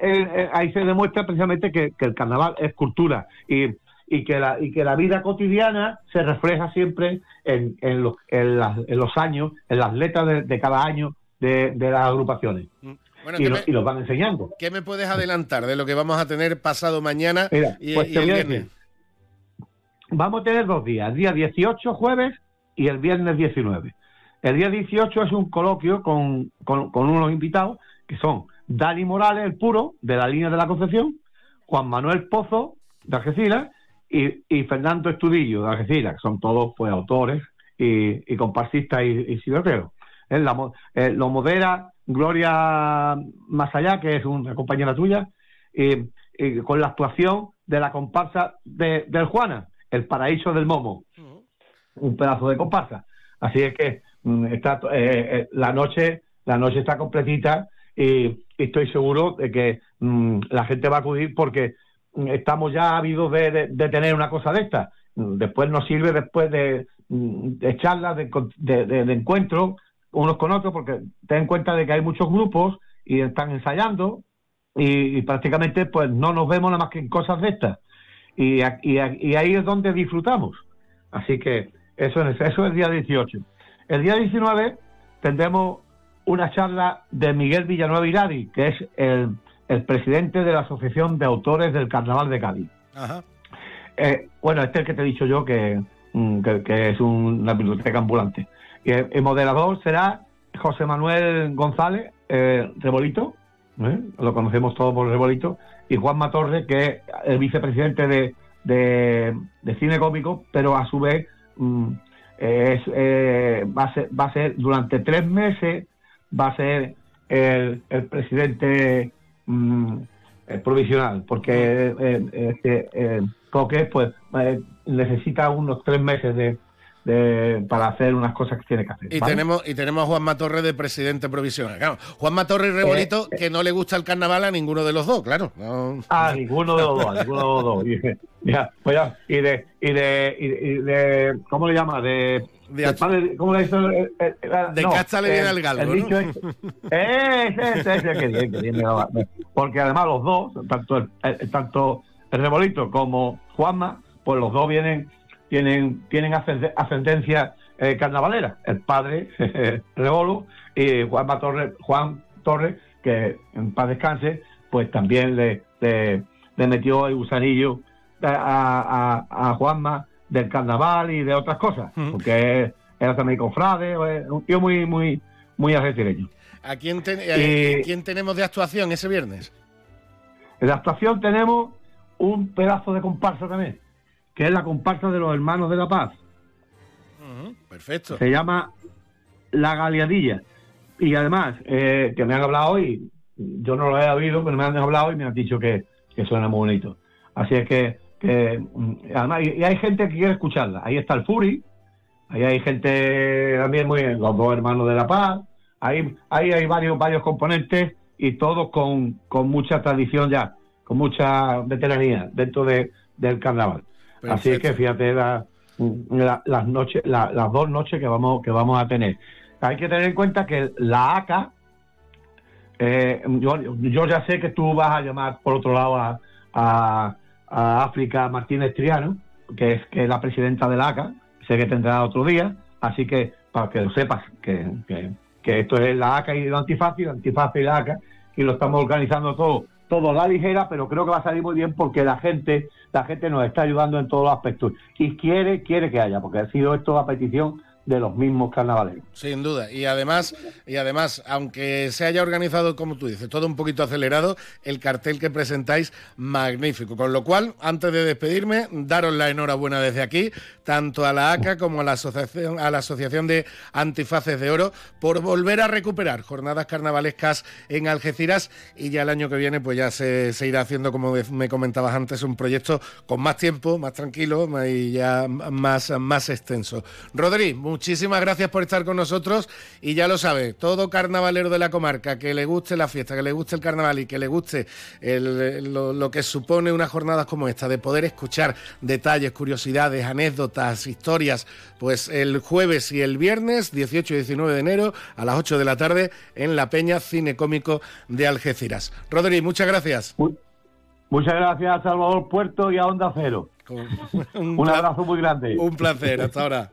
ahí se demuestra precisamente que, el carnaval es cultura y, y, que la, y que la vida cotidiana se refleja siempre en, en, los, en, los años, en las letras de, cada año de, las agrupaciones. Mm. y, los van enseñando. ¿Qué me puedes adelantar de lo que vamos a tener pasado mañana y, pues viernes? vamos a tener dos días, el día 18 jueves y el viernes 19. El día 18 es un coloquio con, unos invitados que son Dani Morales, el puro, de la línea de la Concepción, Juan Manuel Pozo, de Algeciras, y, Fernando Estudillo, de Algeciras, que son todos pues, autores y, y comparsistas y, y eh, lo modera Gloria Más Allá, que es una compañera tuya, y, con la actuación de la comparsa de, del Juana, el paraíso del momo, un pedazo de comparsa. Así es que mm, está, eh, eh, la noche la noche está completita y, estoy seguro de que mm, la gente va a acudir porque mm, estamos ya ávidos de, tener una cosa de esta. Después nos sirve después de, charlas, de, de, encuentros unos con otros, porque ten en cuenta de que hay muchos grupos y están ensayando y, y prácticamente pues no nos vemos nada más que en cosas de estas y, ahí es donde disfrutamos. Así que eso es, eso es el día 18. El día 19 tendremos una charla de Miguel Villanueva Iradi, que es el, presidente de la Asociación de Autores del Carnaval de Cádiz. Eh, bueno, este es el que te he dicho yo que, mm, es una biblioteca ambulante. Y el, moderador será José Manuel González eh, Rebolito, ¿eh? lo conocemos todos por Rebolito, y Juan Matorre, que es el vicepresidente de, de, cine cómico, pero a su vez mm, es, va, a ser, va a ser durante tres meses, va a ser el, el presidente mm, provisional, porque eh, este, eh, pues necesita unos tres meses de, para hacer unas cosas que tiene que hacer. Y tenemos y tenemos a Juanma Torres de presidente provisional. Claro, Juanma Torres y Rebolito, eh, que no le gusta el carnaval a ninguno de los dos, claro. A ninguno de los dos, a ninguno de los dos. Y, ya, pues ya, y de, y de, y de, ¿cómo le llama? De, de ¿Cómo le dice? Eh, eh, de casta le viene galgo. El dicho es, [LAUGHS] ese, ese, ese, que bien, que bien. Porque además los dos, tanto el, tanto el Rebolito como Juanma, pues los dos vienen tienen, tienen ascendencia eh, carnavalera. El padre, [LAUGHS] Revolo, y Juan Torres, Juan Torres, que en paz descanse, pues también le, le, metió el gusanillo a, a, Juanma del carnaval y de otras cosas, porque era también cofrade, un tío muy, muy, muy argentireño. ¿A quién, ¿A quién tenemos de actuación ese viernes? En la actuación tenemos un pedazo de comparsa también, que es la comparsa de los Hermanos de la Paz. perfecto. Se llama La Galeadilla. Y además, eh, que me han hablado hoy, yo no lo he oído, pero me han hablado y me han dicho que, que suena muy bonito. Así es que, además, y, y hay gente que quiere escucharla. Ahí está el Fury, ahí hay gente también muy, los dos hermanos de la paz, ahí, ahí hay varios, varios componentes y todos con, con mucha tradición ya, con mucha veteranía dentro de, del carnaval. Así es que fíjate la- la- las noches, la- las dos noches que vamos, que vamos a tener. Hay que tener en cuenta que la ACA, eh, yo, yo ya sé que tú vas a llamar por otro lado a, a, a África Martínez Triano, que es, que es la presidenta de la ACA, sé que tendrá otro día, así que para que lo sepas, que, que, esto es la ACA y la antifaz, y la antifaz y la ACA, y lo estamos organizando todo, todo a la ligera, pero creo que va a salir muy bien porque la gente, la gente nos está ayudando en todos los aspectos. Y quiere, quiere que haya, porque ha sido esto a petición de los mismos carnavaleros. Sin duda. Y además, y además, aunque se haya organizado, como tú dices, todo un poquito acelerado, el cartel que presentáis, magnífico. Con lo cual, antes de despedirme, daros la enhorabuena desde aquí, tanto a la ACA como a la Asociación, a la Asociación de Antifaces de Oro, por volver a recuperar jornadas carnavalescas en Algeciras. Y ya el año que viene, pues ya se, irá haciendo, como me comentabas antes, un proyecto con más tiempo, más tranquilo y ya más, más extenso. Rodri, muchísimas gracias por estar con nosotros y ya lo sabe, todo carnavalero de la comarca que le guste la fiesta, que le guste el carnaval y que le guste el- lo, lo que supone unas jornadas como esta, de poder escuchar detalles, curiosidades, anécdotas, historias, pues el jueves y el viernes, 18 y 19 de enero, a las 8 de la tarde, en la Peña Cine Cómico de Algeciras. Rodri, muchas gracias. Muchas gracias a Salvador Puerto y a Onda Cero. [LAUGHS] Un, Un abrazo muy grande. Un placer, hasta ahora.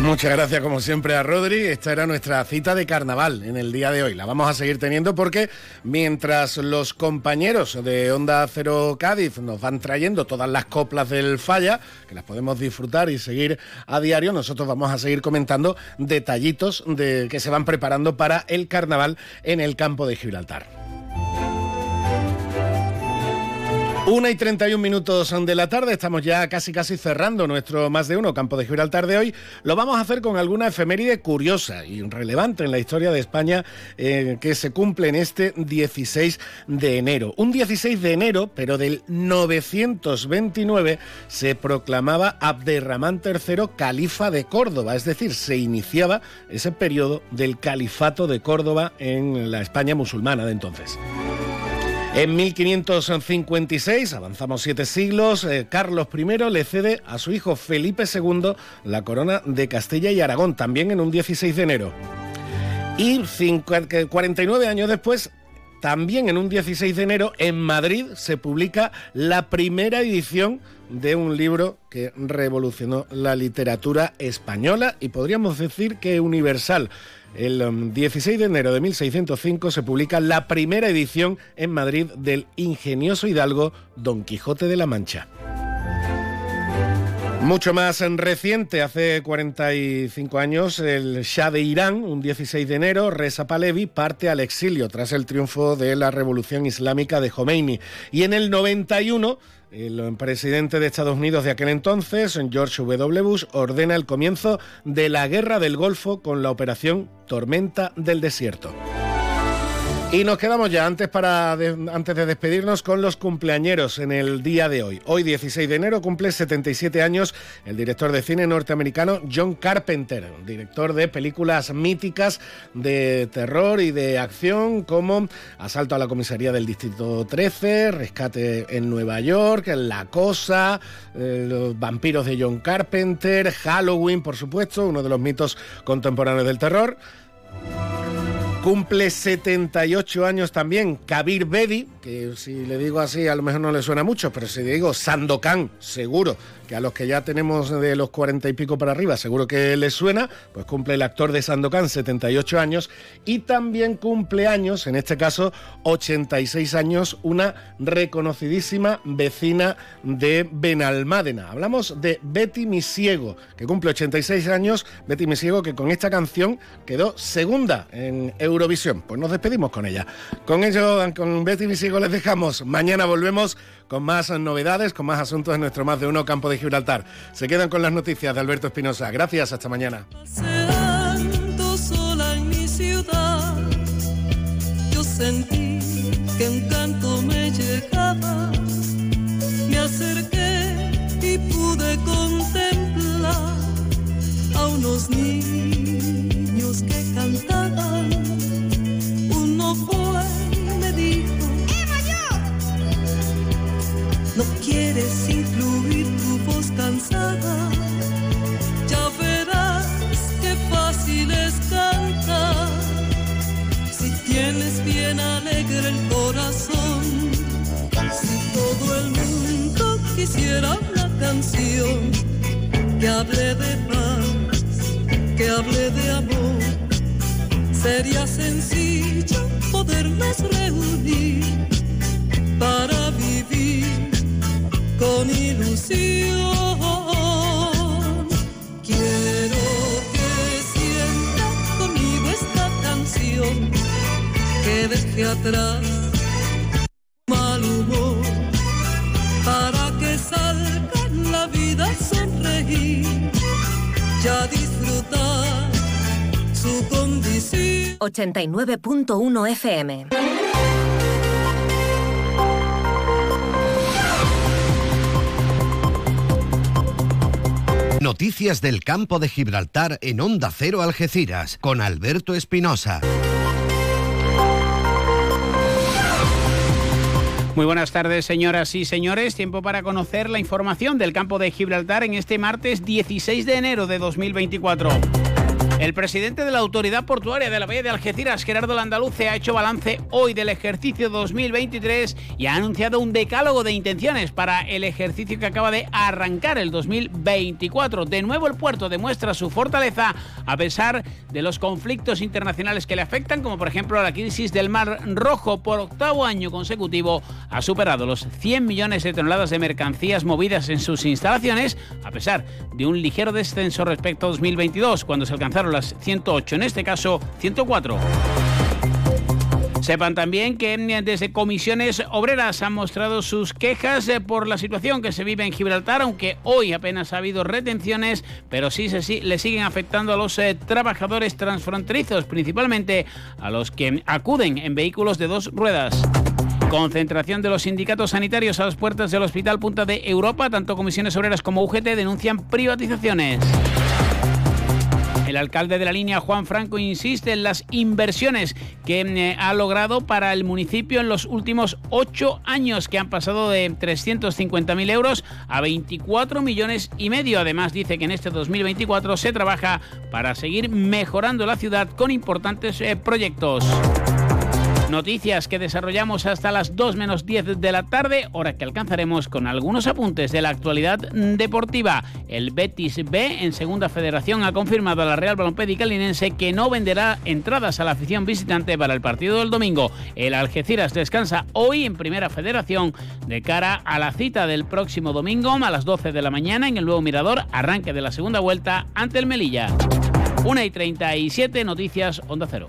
Muchas gracias como siempre a Rodri. Esta era nuestra cita de carnaval en el día de hoy. La vamos a seguir teniendo porque mientras los compañeros de Onda Cero Cádiz nos van trayendo todas las coplas del falla, que las podemos disfrutar y seguir a diario, nosotros vamos a seguir comentando detallitos de, que se van preparando para el carnaval en el campo de Gibraltar. Una y 31 minutos de la tarde, estamos ya casi casi cerrando nuestro más de uno campo de Gibraltar de hoy. Lo vamos a hacer con alguna efeméride curiosa y relevante en la historia de España eh, que se cumple en este 16 de enero. Un 16 de enero, pero del 929, se proclamaba Abderramán III califa de Córdoba, es decir, se iniciaba ese periodo del califato de Córdoba en la España musulmana de entonces. En 1556, avanzamos siete siglos, eh, Carlos I le cede a su hijo Felipe II la corona de Castilla y Aragón, también en un 16 de enero. Y cincu- eh, 49 años después, también en un 16 de enero, en Madrid se publica la primera edición de un libro que revolucionó la literatura española y podríamos decir que universal. El um, 16 de enero de 1605 se publica la primera edición en Madrid del ingenioso hidalgo Don Quijote de la Mancha. Mucho más en reciente, hace 45 años, el Shah de Irán, un 16 de enero, Reza Pahlavi parte al exilio tras el triunfo de la revolución islámica de Khomeini. Y en el 91, el presidente de Estados Unidos de aquel entonces, George W. Bush, ordena el comienzo de la Guerra del Golfo con la operación Tormenta del Desierto. Y nos quedamos ya antes, para de- antes de despedirnos con los cumpleañeros en el día de hoy. Hoy, 16 de enero, cumple 77 años el director de cine norteamericano John Carpenter, director de películas míticas de terror y de acción como Asalto a la comisaría del Distrito 13, Rescate en Nueva York, La Cosa, eh, Los vampiros de John Carpenter, Halloween, por supuesto, uno de los mitos contemporáneos del terror. Cumple 78 años también Kabir Bedi, si le digo así a lo mejor no le suena mucho, pero si digo Sandokan, seguro que a los que ya tenemos de los cuarenta y pico para arriba, seguro que les suena, pues cumple el actor de Sandokan 78 años y también cumple años, en este caso 86 años, una reconocidísima vecina de Benalmádena. Hablamos de Betty Misiego, que cumple 86 años, Betty Misiego que con esta canción quedó segunda en Eurovisión. Pues nos despedimos con ella. Con ello, con Betty Misiego les dejamos. Mañana volvemos con más novedades, con más asuntos en nuestro más de uno campo de Gibraltar. Se quedan con las noticias de Alberto Espinosa. Gracias, hasta mañana. me acerqué y pude contemplar a unos niños que cantaban. Quieres incluir tu. Ya verás qué fácil es cantar. Si tienes bien alegre el corazón, si todo el mundo quisiera una canción que hable de paz, que hable de amor, sería sencillo podernos reunir para vivir con ilusión. Quiero que sienta conmigo esta canción que deje atrás mal humor para que salga en la vida a sonreír ya disfrutar su condición. 89.1 FM. Noticias del campo de Gibraltar en Onda Cero Algeciras con Alberto Espinosa. Muy buenas tardes, señoras y señores. Tiempo para conocer la información del campo de Gibraltar en este martes 16 de enero de 2024. El presidente de la Autoridad Portuaria de la Bahía de Algeciras, Gerardo Landaluce, ha hecho balance hoy del ejercicio 2023 y ha anunciado un decálogo de intenciones para el ejercicio que acaba de arrancar el 2024. De nuevo el puerto demuestra su fortaleza a pesar de los conflictos internacionales que le afectan, como por ejemplo la crisis del Mar Rojo. Por octavo año consecutivo ha superado los 100 millones de toneladas de mercancías movidas en sus instalaciones, a pesar de un ligero descenso respecto a 2022, cuando se alcanzaron las 108, en este caso 104. Sepan también que desde comisiones obreras han mostrado sus quejas eh, por la situación que se vive en Gibraltar, aunque hoy apenas ha habido retenciones, pero sí, se, le siguen afectando a los eh, trabajadores transfronterizos, principalmente a los que acuden en vehículos de dos ruedas. Concentración de los sindicatos sanitarios a las puertas del Hospital Punta de Europa. Tanto comisiones obreras como UGT denuncian privatizaciones. El alcalde de la línea, Juan Franco, insiste en las inversiones que eh, ha logrado para el municipio en los últimos ocho años, que han pasado de 350.000 euros a 24 millones y medio. Además, dice que en este 2024 se trabaja para seguir mejorando la ciudad con importantes eh, proyectos. Noticias que desarrollamos hasta las 2 menos 10 de la tarde, hora que alcanzaremos con algunos apuntes de la actualidad deportiva. El Betis B en Segunda Federación ha confirmado a la Real Balompédica Linense que no venderá entradas a la afición visitante para el partido del domingo. El Algeciras descansa hoy en Primera Federación de cara a la cita del próximo domingo a las 12 de la mañana en el nuevo Mirador, arranque de la segunda vuelta ante el Melilla. 1 y 37 Noticias Onda Cero.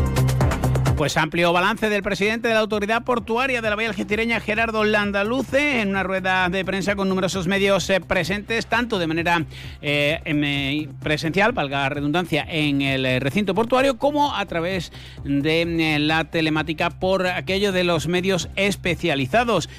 Pues amplio balance del presidente de la Autoridad Portuaria de la Bahía Algecireña, Gerardo Landaluce, en una rueda de prensa con numerosos medios eh, presentes, tanto de manera eh, em, eh, presencial, valga la redundancia, en el recinto portuario, como a través de la telemática por aquello de los medios especializados.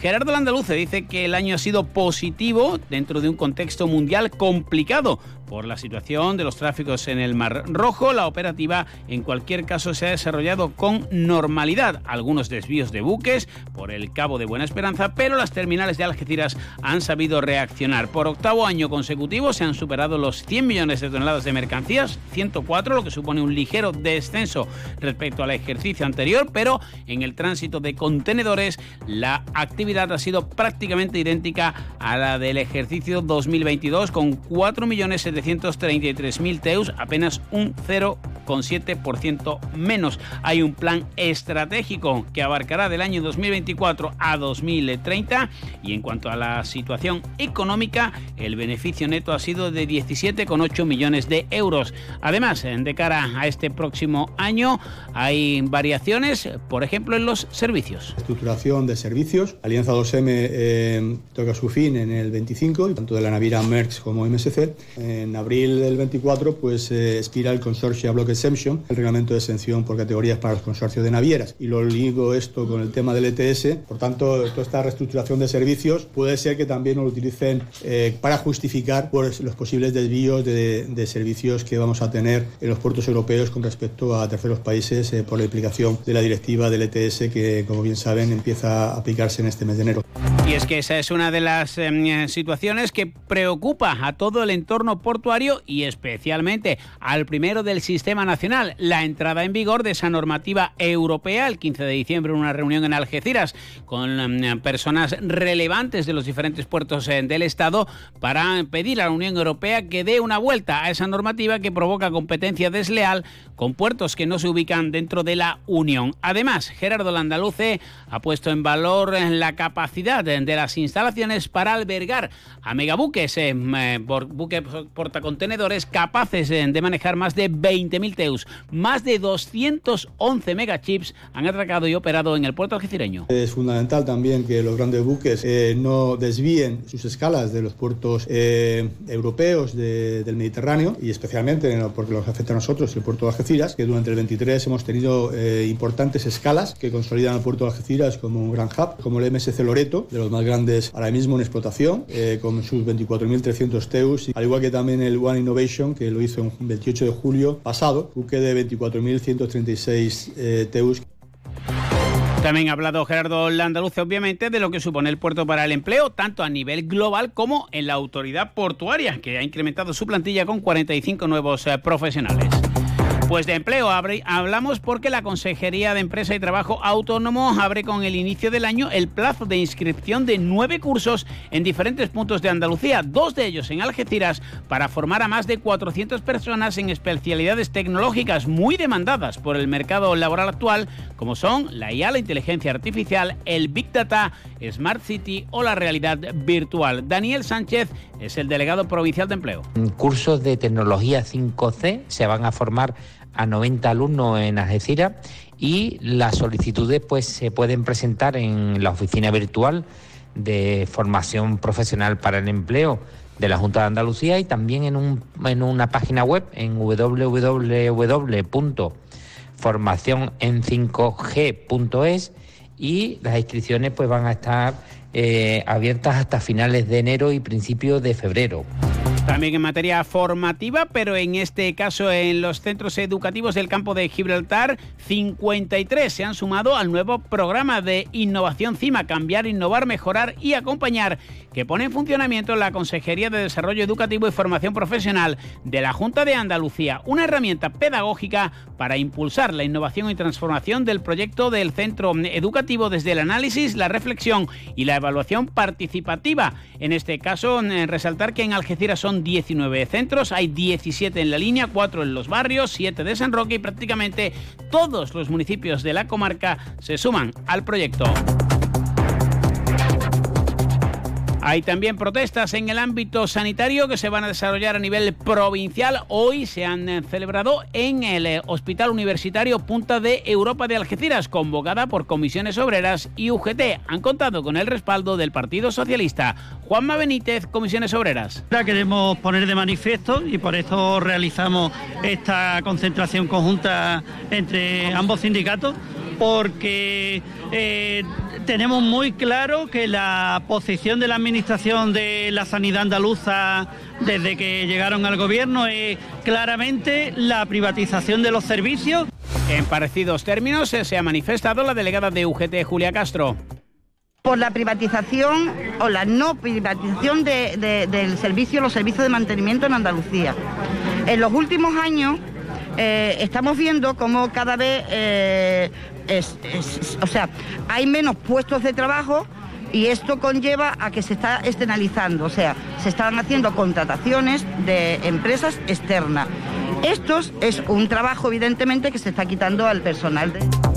Gerardo Landaluce dice que el año ha sido positivo dentro de un contexto mundial complicado, por la situación de los tráficos en el Mar Rojo, la operativa en cualquier caso se ha desarrollado con normalidad. Algunos desvíos de buques por el Cabo de Buena Esperanza, pero las terminales de Algeciras han sabido reaccionar. Por octavo año consecutivo se han superado los 100 millones de toneladas de mercancías, 104, lo que supone un ligero descenso respecto al ejercicio anterior, pero en el tránsito de contenedores la actividad ha sido prácticamente idéntica a la del ejercicio 2022 con 4 millones 733.000 teus, apenas un 0,7% menos. Hay un plan estratégico que abarcará del año 2024 a 2030 y en cuanto a la situación económica, el beneficio neto ha sido de 17,8 millones de euros. Además, de cara a este próximo año, hay variaciones, por ejemplo, en los servicios. Estructuración de servicios. Alianza 2M eh, toca su fin en el 25, tanto de la naviera Merckx como MSC. En en abril del 24 pues eh, expira el Consorcio Block Exemption, el reglamento de exención por categorías para los consorcios de navieras. Y lo ligo esto con el tema del ETS. Por tanto, toda esta reestructuración de servicios puede ser que también lo utilicen eh, para justificar pues, los posibles desvíos de, de, servicios que vamos a tener en los puertos europeos con respecto a terceros países eh, por la implicación de la directiva del ETS que, como bien saben, empieza a aplicarse en este mes de enero. Y es que esa es una de las em, situaciones que preocupa a todo el entorno portuario y especialmente al primero del sistema nacional, la entrada en vigor de esa normativa europea el 15 de diciembre en una reunión en Algeciras con em, personas relevantes de los diferentes puertos eh, del Estado para pedir a la Unión Europea que dé una vuelta a esa normativa que provoca competencia desleal con puertos que no se ubican dentro de la Unión. Además, Gerardo Landaluce ha puesto en valor la capacidad de de las instalaciones para albergar a megabuques, eh, eh buques portacontenedores capaces eh, de manejar más de 20.000 teus. Más de 211 megachips han atracado y operado en el puerto algecireño. Es fundamental también que los grandes buques eh, no desvíen sus escalas de los puertos europeos del Mediterráneo y especialmente porque los afecta a nosotros el puerto de Algeciras, que durante el 23 hemos tenido importantes escalas que consolidan al puerto de Algeciras como un gran hub, como el MSC Loreto, de los más grandes ahora mismo en explotación, eh, con sus 24.300 teus, al igual que también el One Innovation, que lo hizo el 28 de julio pasado, buque de 24.136 eh, teus. También ha hablado Gerardo Landaluce, obviamente, de lo que supone el puerto para el empleo, tanto a nivel global como en la autoridad portuaria, que ha incrementado su plantilla con 45 nuevos eh, profesionales. Pues de empleo hablamos porque la Consejería de Empresa y Trabajo Autónomo abre con el inicio del año el plazo de inscripción de nueve cursos en diferentes puntos de Andalucía, dos de ellos en Algeciras, para formar a más de 400 personas en especialidades tecnológicas muy demandadas por el mercado laboral actual, como son la IA, la inteligencia artificial, el Big Data, Smart City o la realidad virtual. Daniel Sánchez es el delegado provincial de empleo. Cursos de tecnología 5C se van a formar a 90 alumnos en Algeciras y las solicitudes pues se pueden presentar en la oficina virtual de formación profesional para el empleo de la Junta de Andalucía y también en, un, en una página web en www.formacionen5g.es y las inscripciones pues van a estar eh, abiertas hasta finales de enero y principios de febrero. También en materia formativa, pero en este caso en los centros educativos del campo de Gibraltar, 53 se han sumado al nuevo programa de innovación CIMA, cambiar, innovar, mejorar y acompañar, que pone en funcionamiento la Consejería de Desarrollo Educativo y Formación Profesional de la Junta de Andalucía, una herramienta pedagógica para impulsar la innovación y transformación del proyecto del centro educativo desde el análisis, la reflexión y la evaluación participativa. En este caso, resaltar que en Algeciras son 19 centros, hay 17 en la línea, 4 en los barrios, 7 de San Roque y prácticamente todos los municipios de la comarca se suman al proyecto. Hay también protestas en el ámbito sanitario que se van a desarrollar a nivel provincial. Hoy se han eh, celebrado en el eh, Hospital Universitario Punta de Europa de Algeciras, convocada por comisiones obreras y UGT. Han contado con el respaldo del Partido Socialista. Juanma Benítez, comisiones obreras. La queremos poner de manifiesto y por eso realizamos esta concentración conjunta entre ambos sindicatos porque eh, tenemos muy claro que la posición de la Administración de la Sanidad Andaluza desde que llegaron al Gobierno es claramente la privatización de los servicios. En parecidos términos se ha manifestado la delegada de UGT, Julia Castro por la privatización o la no privatización del servicio, los servicios de mantenimiento en Andalucía. En los últimos años eh, estamos viendo cómo cada vez eh, o sea, hay menos puestos de trabajo y esto conlleva a que se está externalizando, o sea, se están haciendo contrataciones de empresas externas. Esto es un trabajo, evidentemente, que se está quitando al personal. De...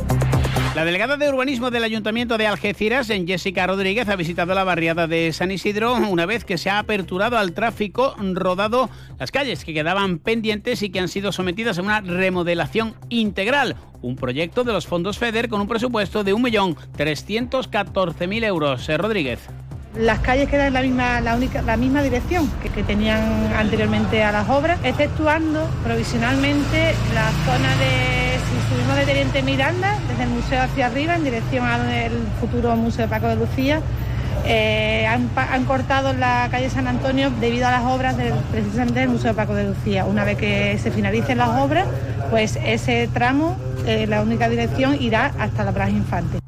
La delegada de urbanismo del Ayuntamiento de Algeciras, en Jessica Rodríguez, ha visitado la barriada de San Isidro una vez que se ha aperturado al tráfico rodado las calles que quedaban pendientes y que han sido sometidas a una remodelación integral. Un proyecto de los fondos FEDER con un presupuesto de 1.314.000 euros. Eh, Rodríguez las calles quedan en la misma, la única, la misma dirección que, tenían anteriormente a las obras, exceptuando provisionalmente la zona de, si subimos de Teniente Miranda, desde el museo hacia arriba, en dirección al futuro Museo de Paco de Lucía, eh, han, han, cortado la calle San Antonio debido a las obras del, precisamente del Museo de Paco de Lucía. Una vez que se finalicen las obras, pues ese tramo, eh, la única dirección, irá hasta la Plaza Infante.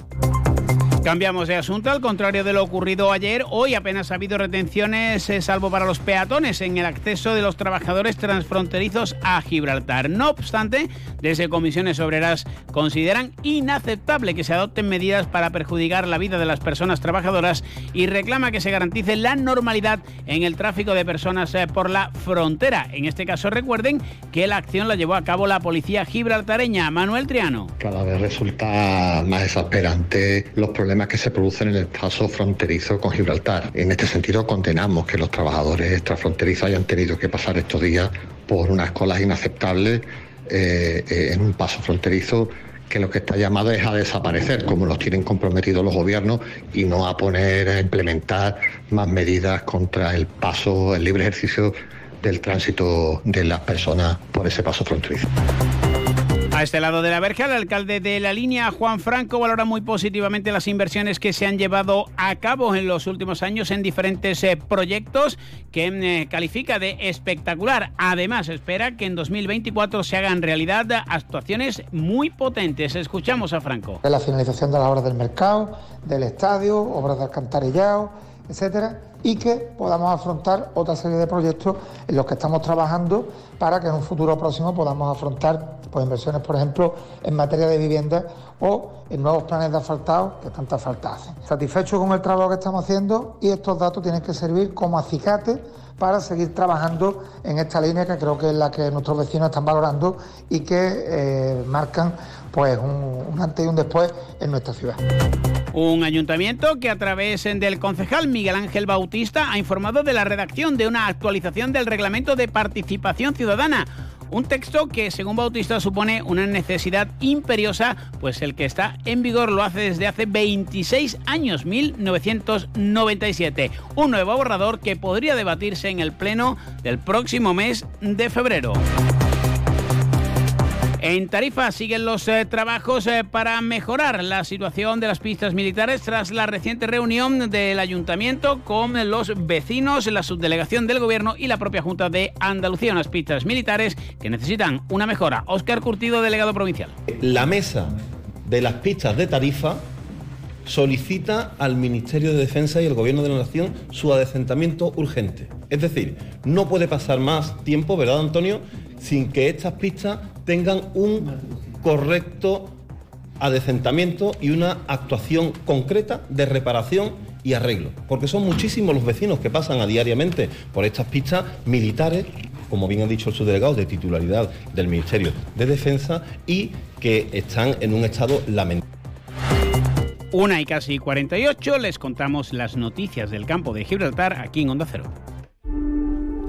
Cambiamos de asunto, al contrario de lo ocurrido ayer, hoy apenas ha habido retenciones, eh, salvo para los peatones, en el acceso de los trabajadores transfronterizos a Gibraltar. No obstante, desde comisiones obreras consideran inaceptable que se adopten medidas para perjudicar la vida de las personas trabajadoras y reclama que se garantice la normalidad en el tráfico de personas eh, por la frontera. En este caso, recuerden que la acción la llevó a cabo la policía gibraltareña. Manuel Triano. Cada vez resulta más exasperante los problemas que se producen en el paso fronterizo con Gibraltar. En este sentido, condenamos que los trabajadores extrafronterizos hayan tenido que pasar estos días por unas colas inaceptables eh, eh, en un paso fronterizo que lo que está llamado es a desaparecer, como los tienen comprometidos los gobiernos, y no a poner a implementar más medidas contra el paso, el libre ejercicio del tránsito de las personas por ese paso fronterizo. A este lado de la verja, el alcalde de la línea, Juan Franco, valora muy positivamente las inversiones que se han llevado a cabo en los últimos años en diferentes eh, proyectos que eh, califica de espectacular. Además, espera que en 2024 se hagan realidad actuaciones muy potentes. Escuchamos a Franco. La finalización de las obras del mercado, del estadio, obras de alcantarillado, etcétera y que podamos afrontar otra serie de proyectos en los que estamos trabajando para que en un futuro próximo podamos afrontar pues, inversiones, por ejemplo, en materia de vivienda o en nuevos planes de asfaltado que tanta falta hacen. Satisfecho con el trabajo que estamos haciendo y estos datos tienen que servir como acicate para seguir trabajando en esta línea que creo que es la que nuestros vecinos están valorando y que eh, marcan pues un, antes y un después en nuestra ciudad. Un ayuntamiento que a través del concejal Miguel Ángel Bautista ha informado de la redacción de una actualización del reglamento de participación ciudadana. Un texto que, según Bautista, supone una necesidad imperiosa, pues el que está en vigor lo hace desde hace 26 años, 1997. Un nuevo borrador que podría debatirse en el Pleno del próximo mes de febrero. En Tarifa siguen los eh, trabajos eh, para mejorar la situación de las pistas militares tras la reciente reunión del ayuntamiento con los vecinos, la subdelegación del gobierno y la propia Junta de Andalucía, unas pistas militares que necesitan una mejora. Óscar Curtido, delegado provincial. La mesa de las pistas de Tarifa solicita al Ministerio de Defensa y al Gobierno de la Nación su adecentamiento urgente. Es decir, no puede pasar más tiempo, ¿verdad, Antonio?, sin que estas pistas tengan un correcto adecentamiento y una actuación concreta de reparación y arreglo. Porque son muchísimos los vecinos que pasan a diariamente por estas pistas militares, como bien ha dicho el subdelegado, de titularidad del Ministerio de Defensa y que están en un estado lamentable. Una y casi 48 les contamos las noticias del campo de Gibraltar aquí en Onda Cero.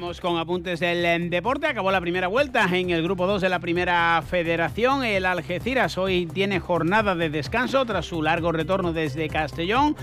Vamos con apuntes del em, deporte. Acabó la primera vuelta en el grupo 2 de la primera federación. El Algeciras hoy tiene jornada de descanso tras su largo retorno desde Castellón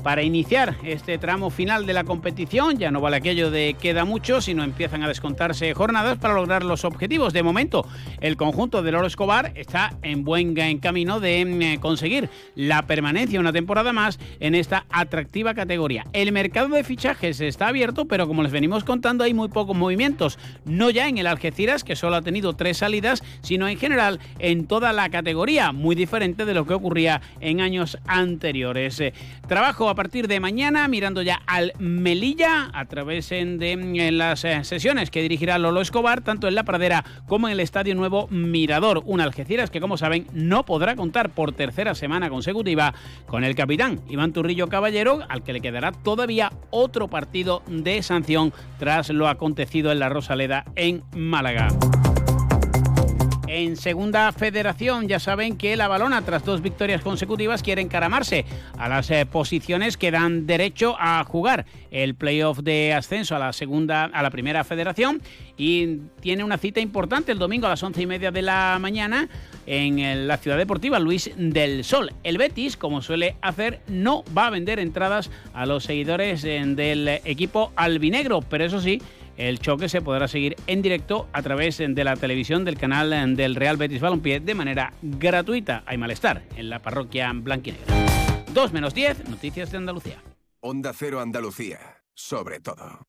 para iniciar este tramo final de la competición. Ya no vale aquello de queda mucho, sino empiezan a descontarse jornadas para lograr los objetivos. De momento, el conjunto del Oro Escobar está en buen camino de mm, conseguir la permanencia una temporada más en esta atractiva categoría. El mercado de fichajes está abierto, pero como les venimos contando, hay muy pocos movimientos. No ya en el Algeciras, que solo ha tenido tres salidas, sino en general en toda la categoría, muy diferente de lo que ocurría en años anteriores. Eh, trabajo a partir de mañana, mirando ya al Melilla a través de las eh, sesiones que dirigirá Lolo Escobar, tanto en la pradera como en el Estadio Nuevo Mirador. Un Algeciras que, como saben, no podrá contar por tercera semana consecutiva con el capitán Iván Turrillo Caballero, al que le quedará todavía otro partido de sanción tras lo acontecido en la Rosaleda en Málaga. En segunda federación ya saben que la balona tras dos victorias consecutivas quiere encaramarse a las eh, posiciones que dan derecho a jugar el playoff de ascenso a la segunda, a la primera federación y tiene una cita importante el domingo a las once y media de la mañana en la ciudad deportiva Luis del Sol. El Betis, como suele hacer, no va a vender entradas a los seguidores eh, del equipo albinegro, pero eso sí, el choque se podrá seguir en directo a través de la televisión del canal del Real Betis Balompié de manera gratuita. Hay malestar en la parroquia blanquinegra. 2 menos 10, noticias de Andalucía. Onda Cero Andalucía, sobre todo.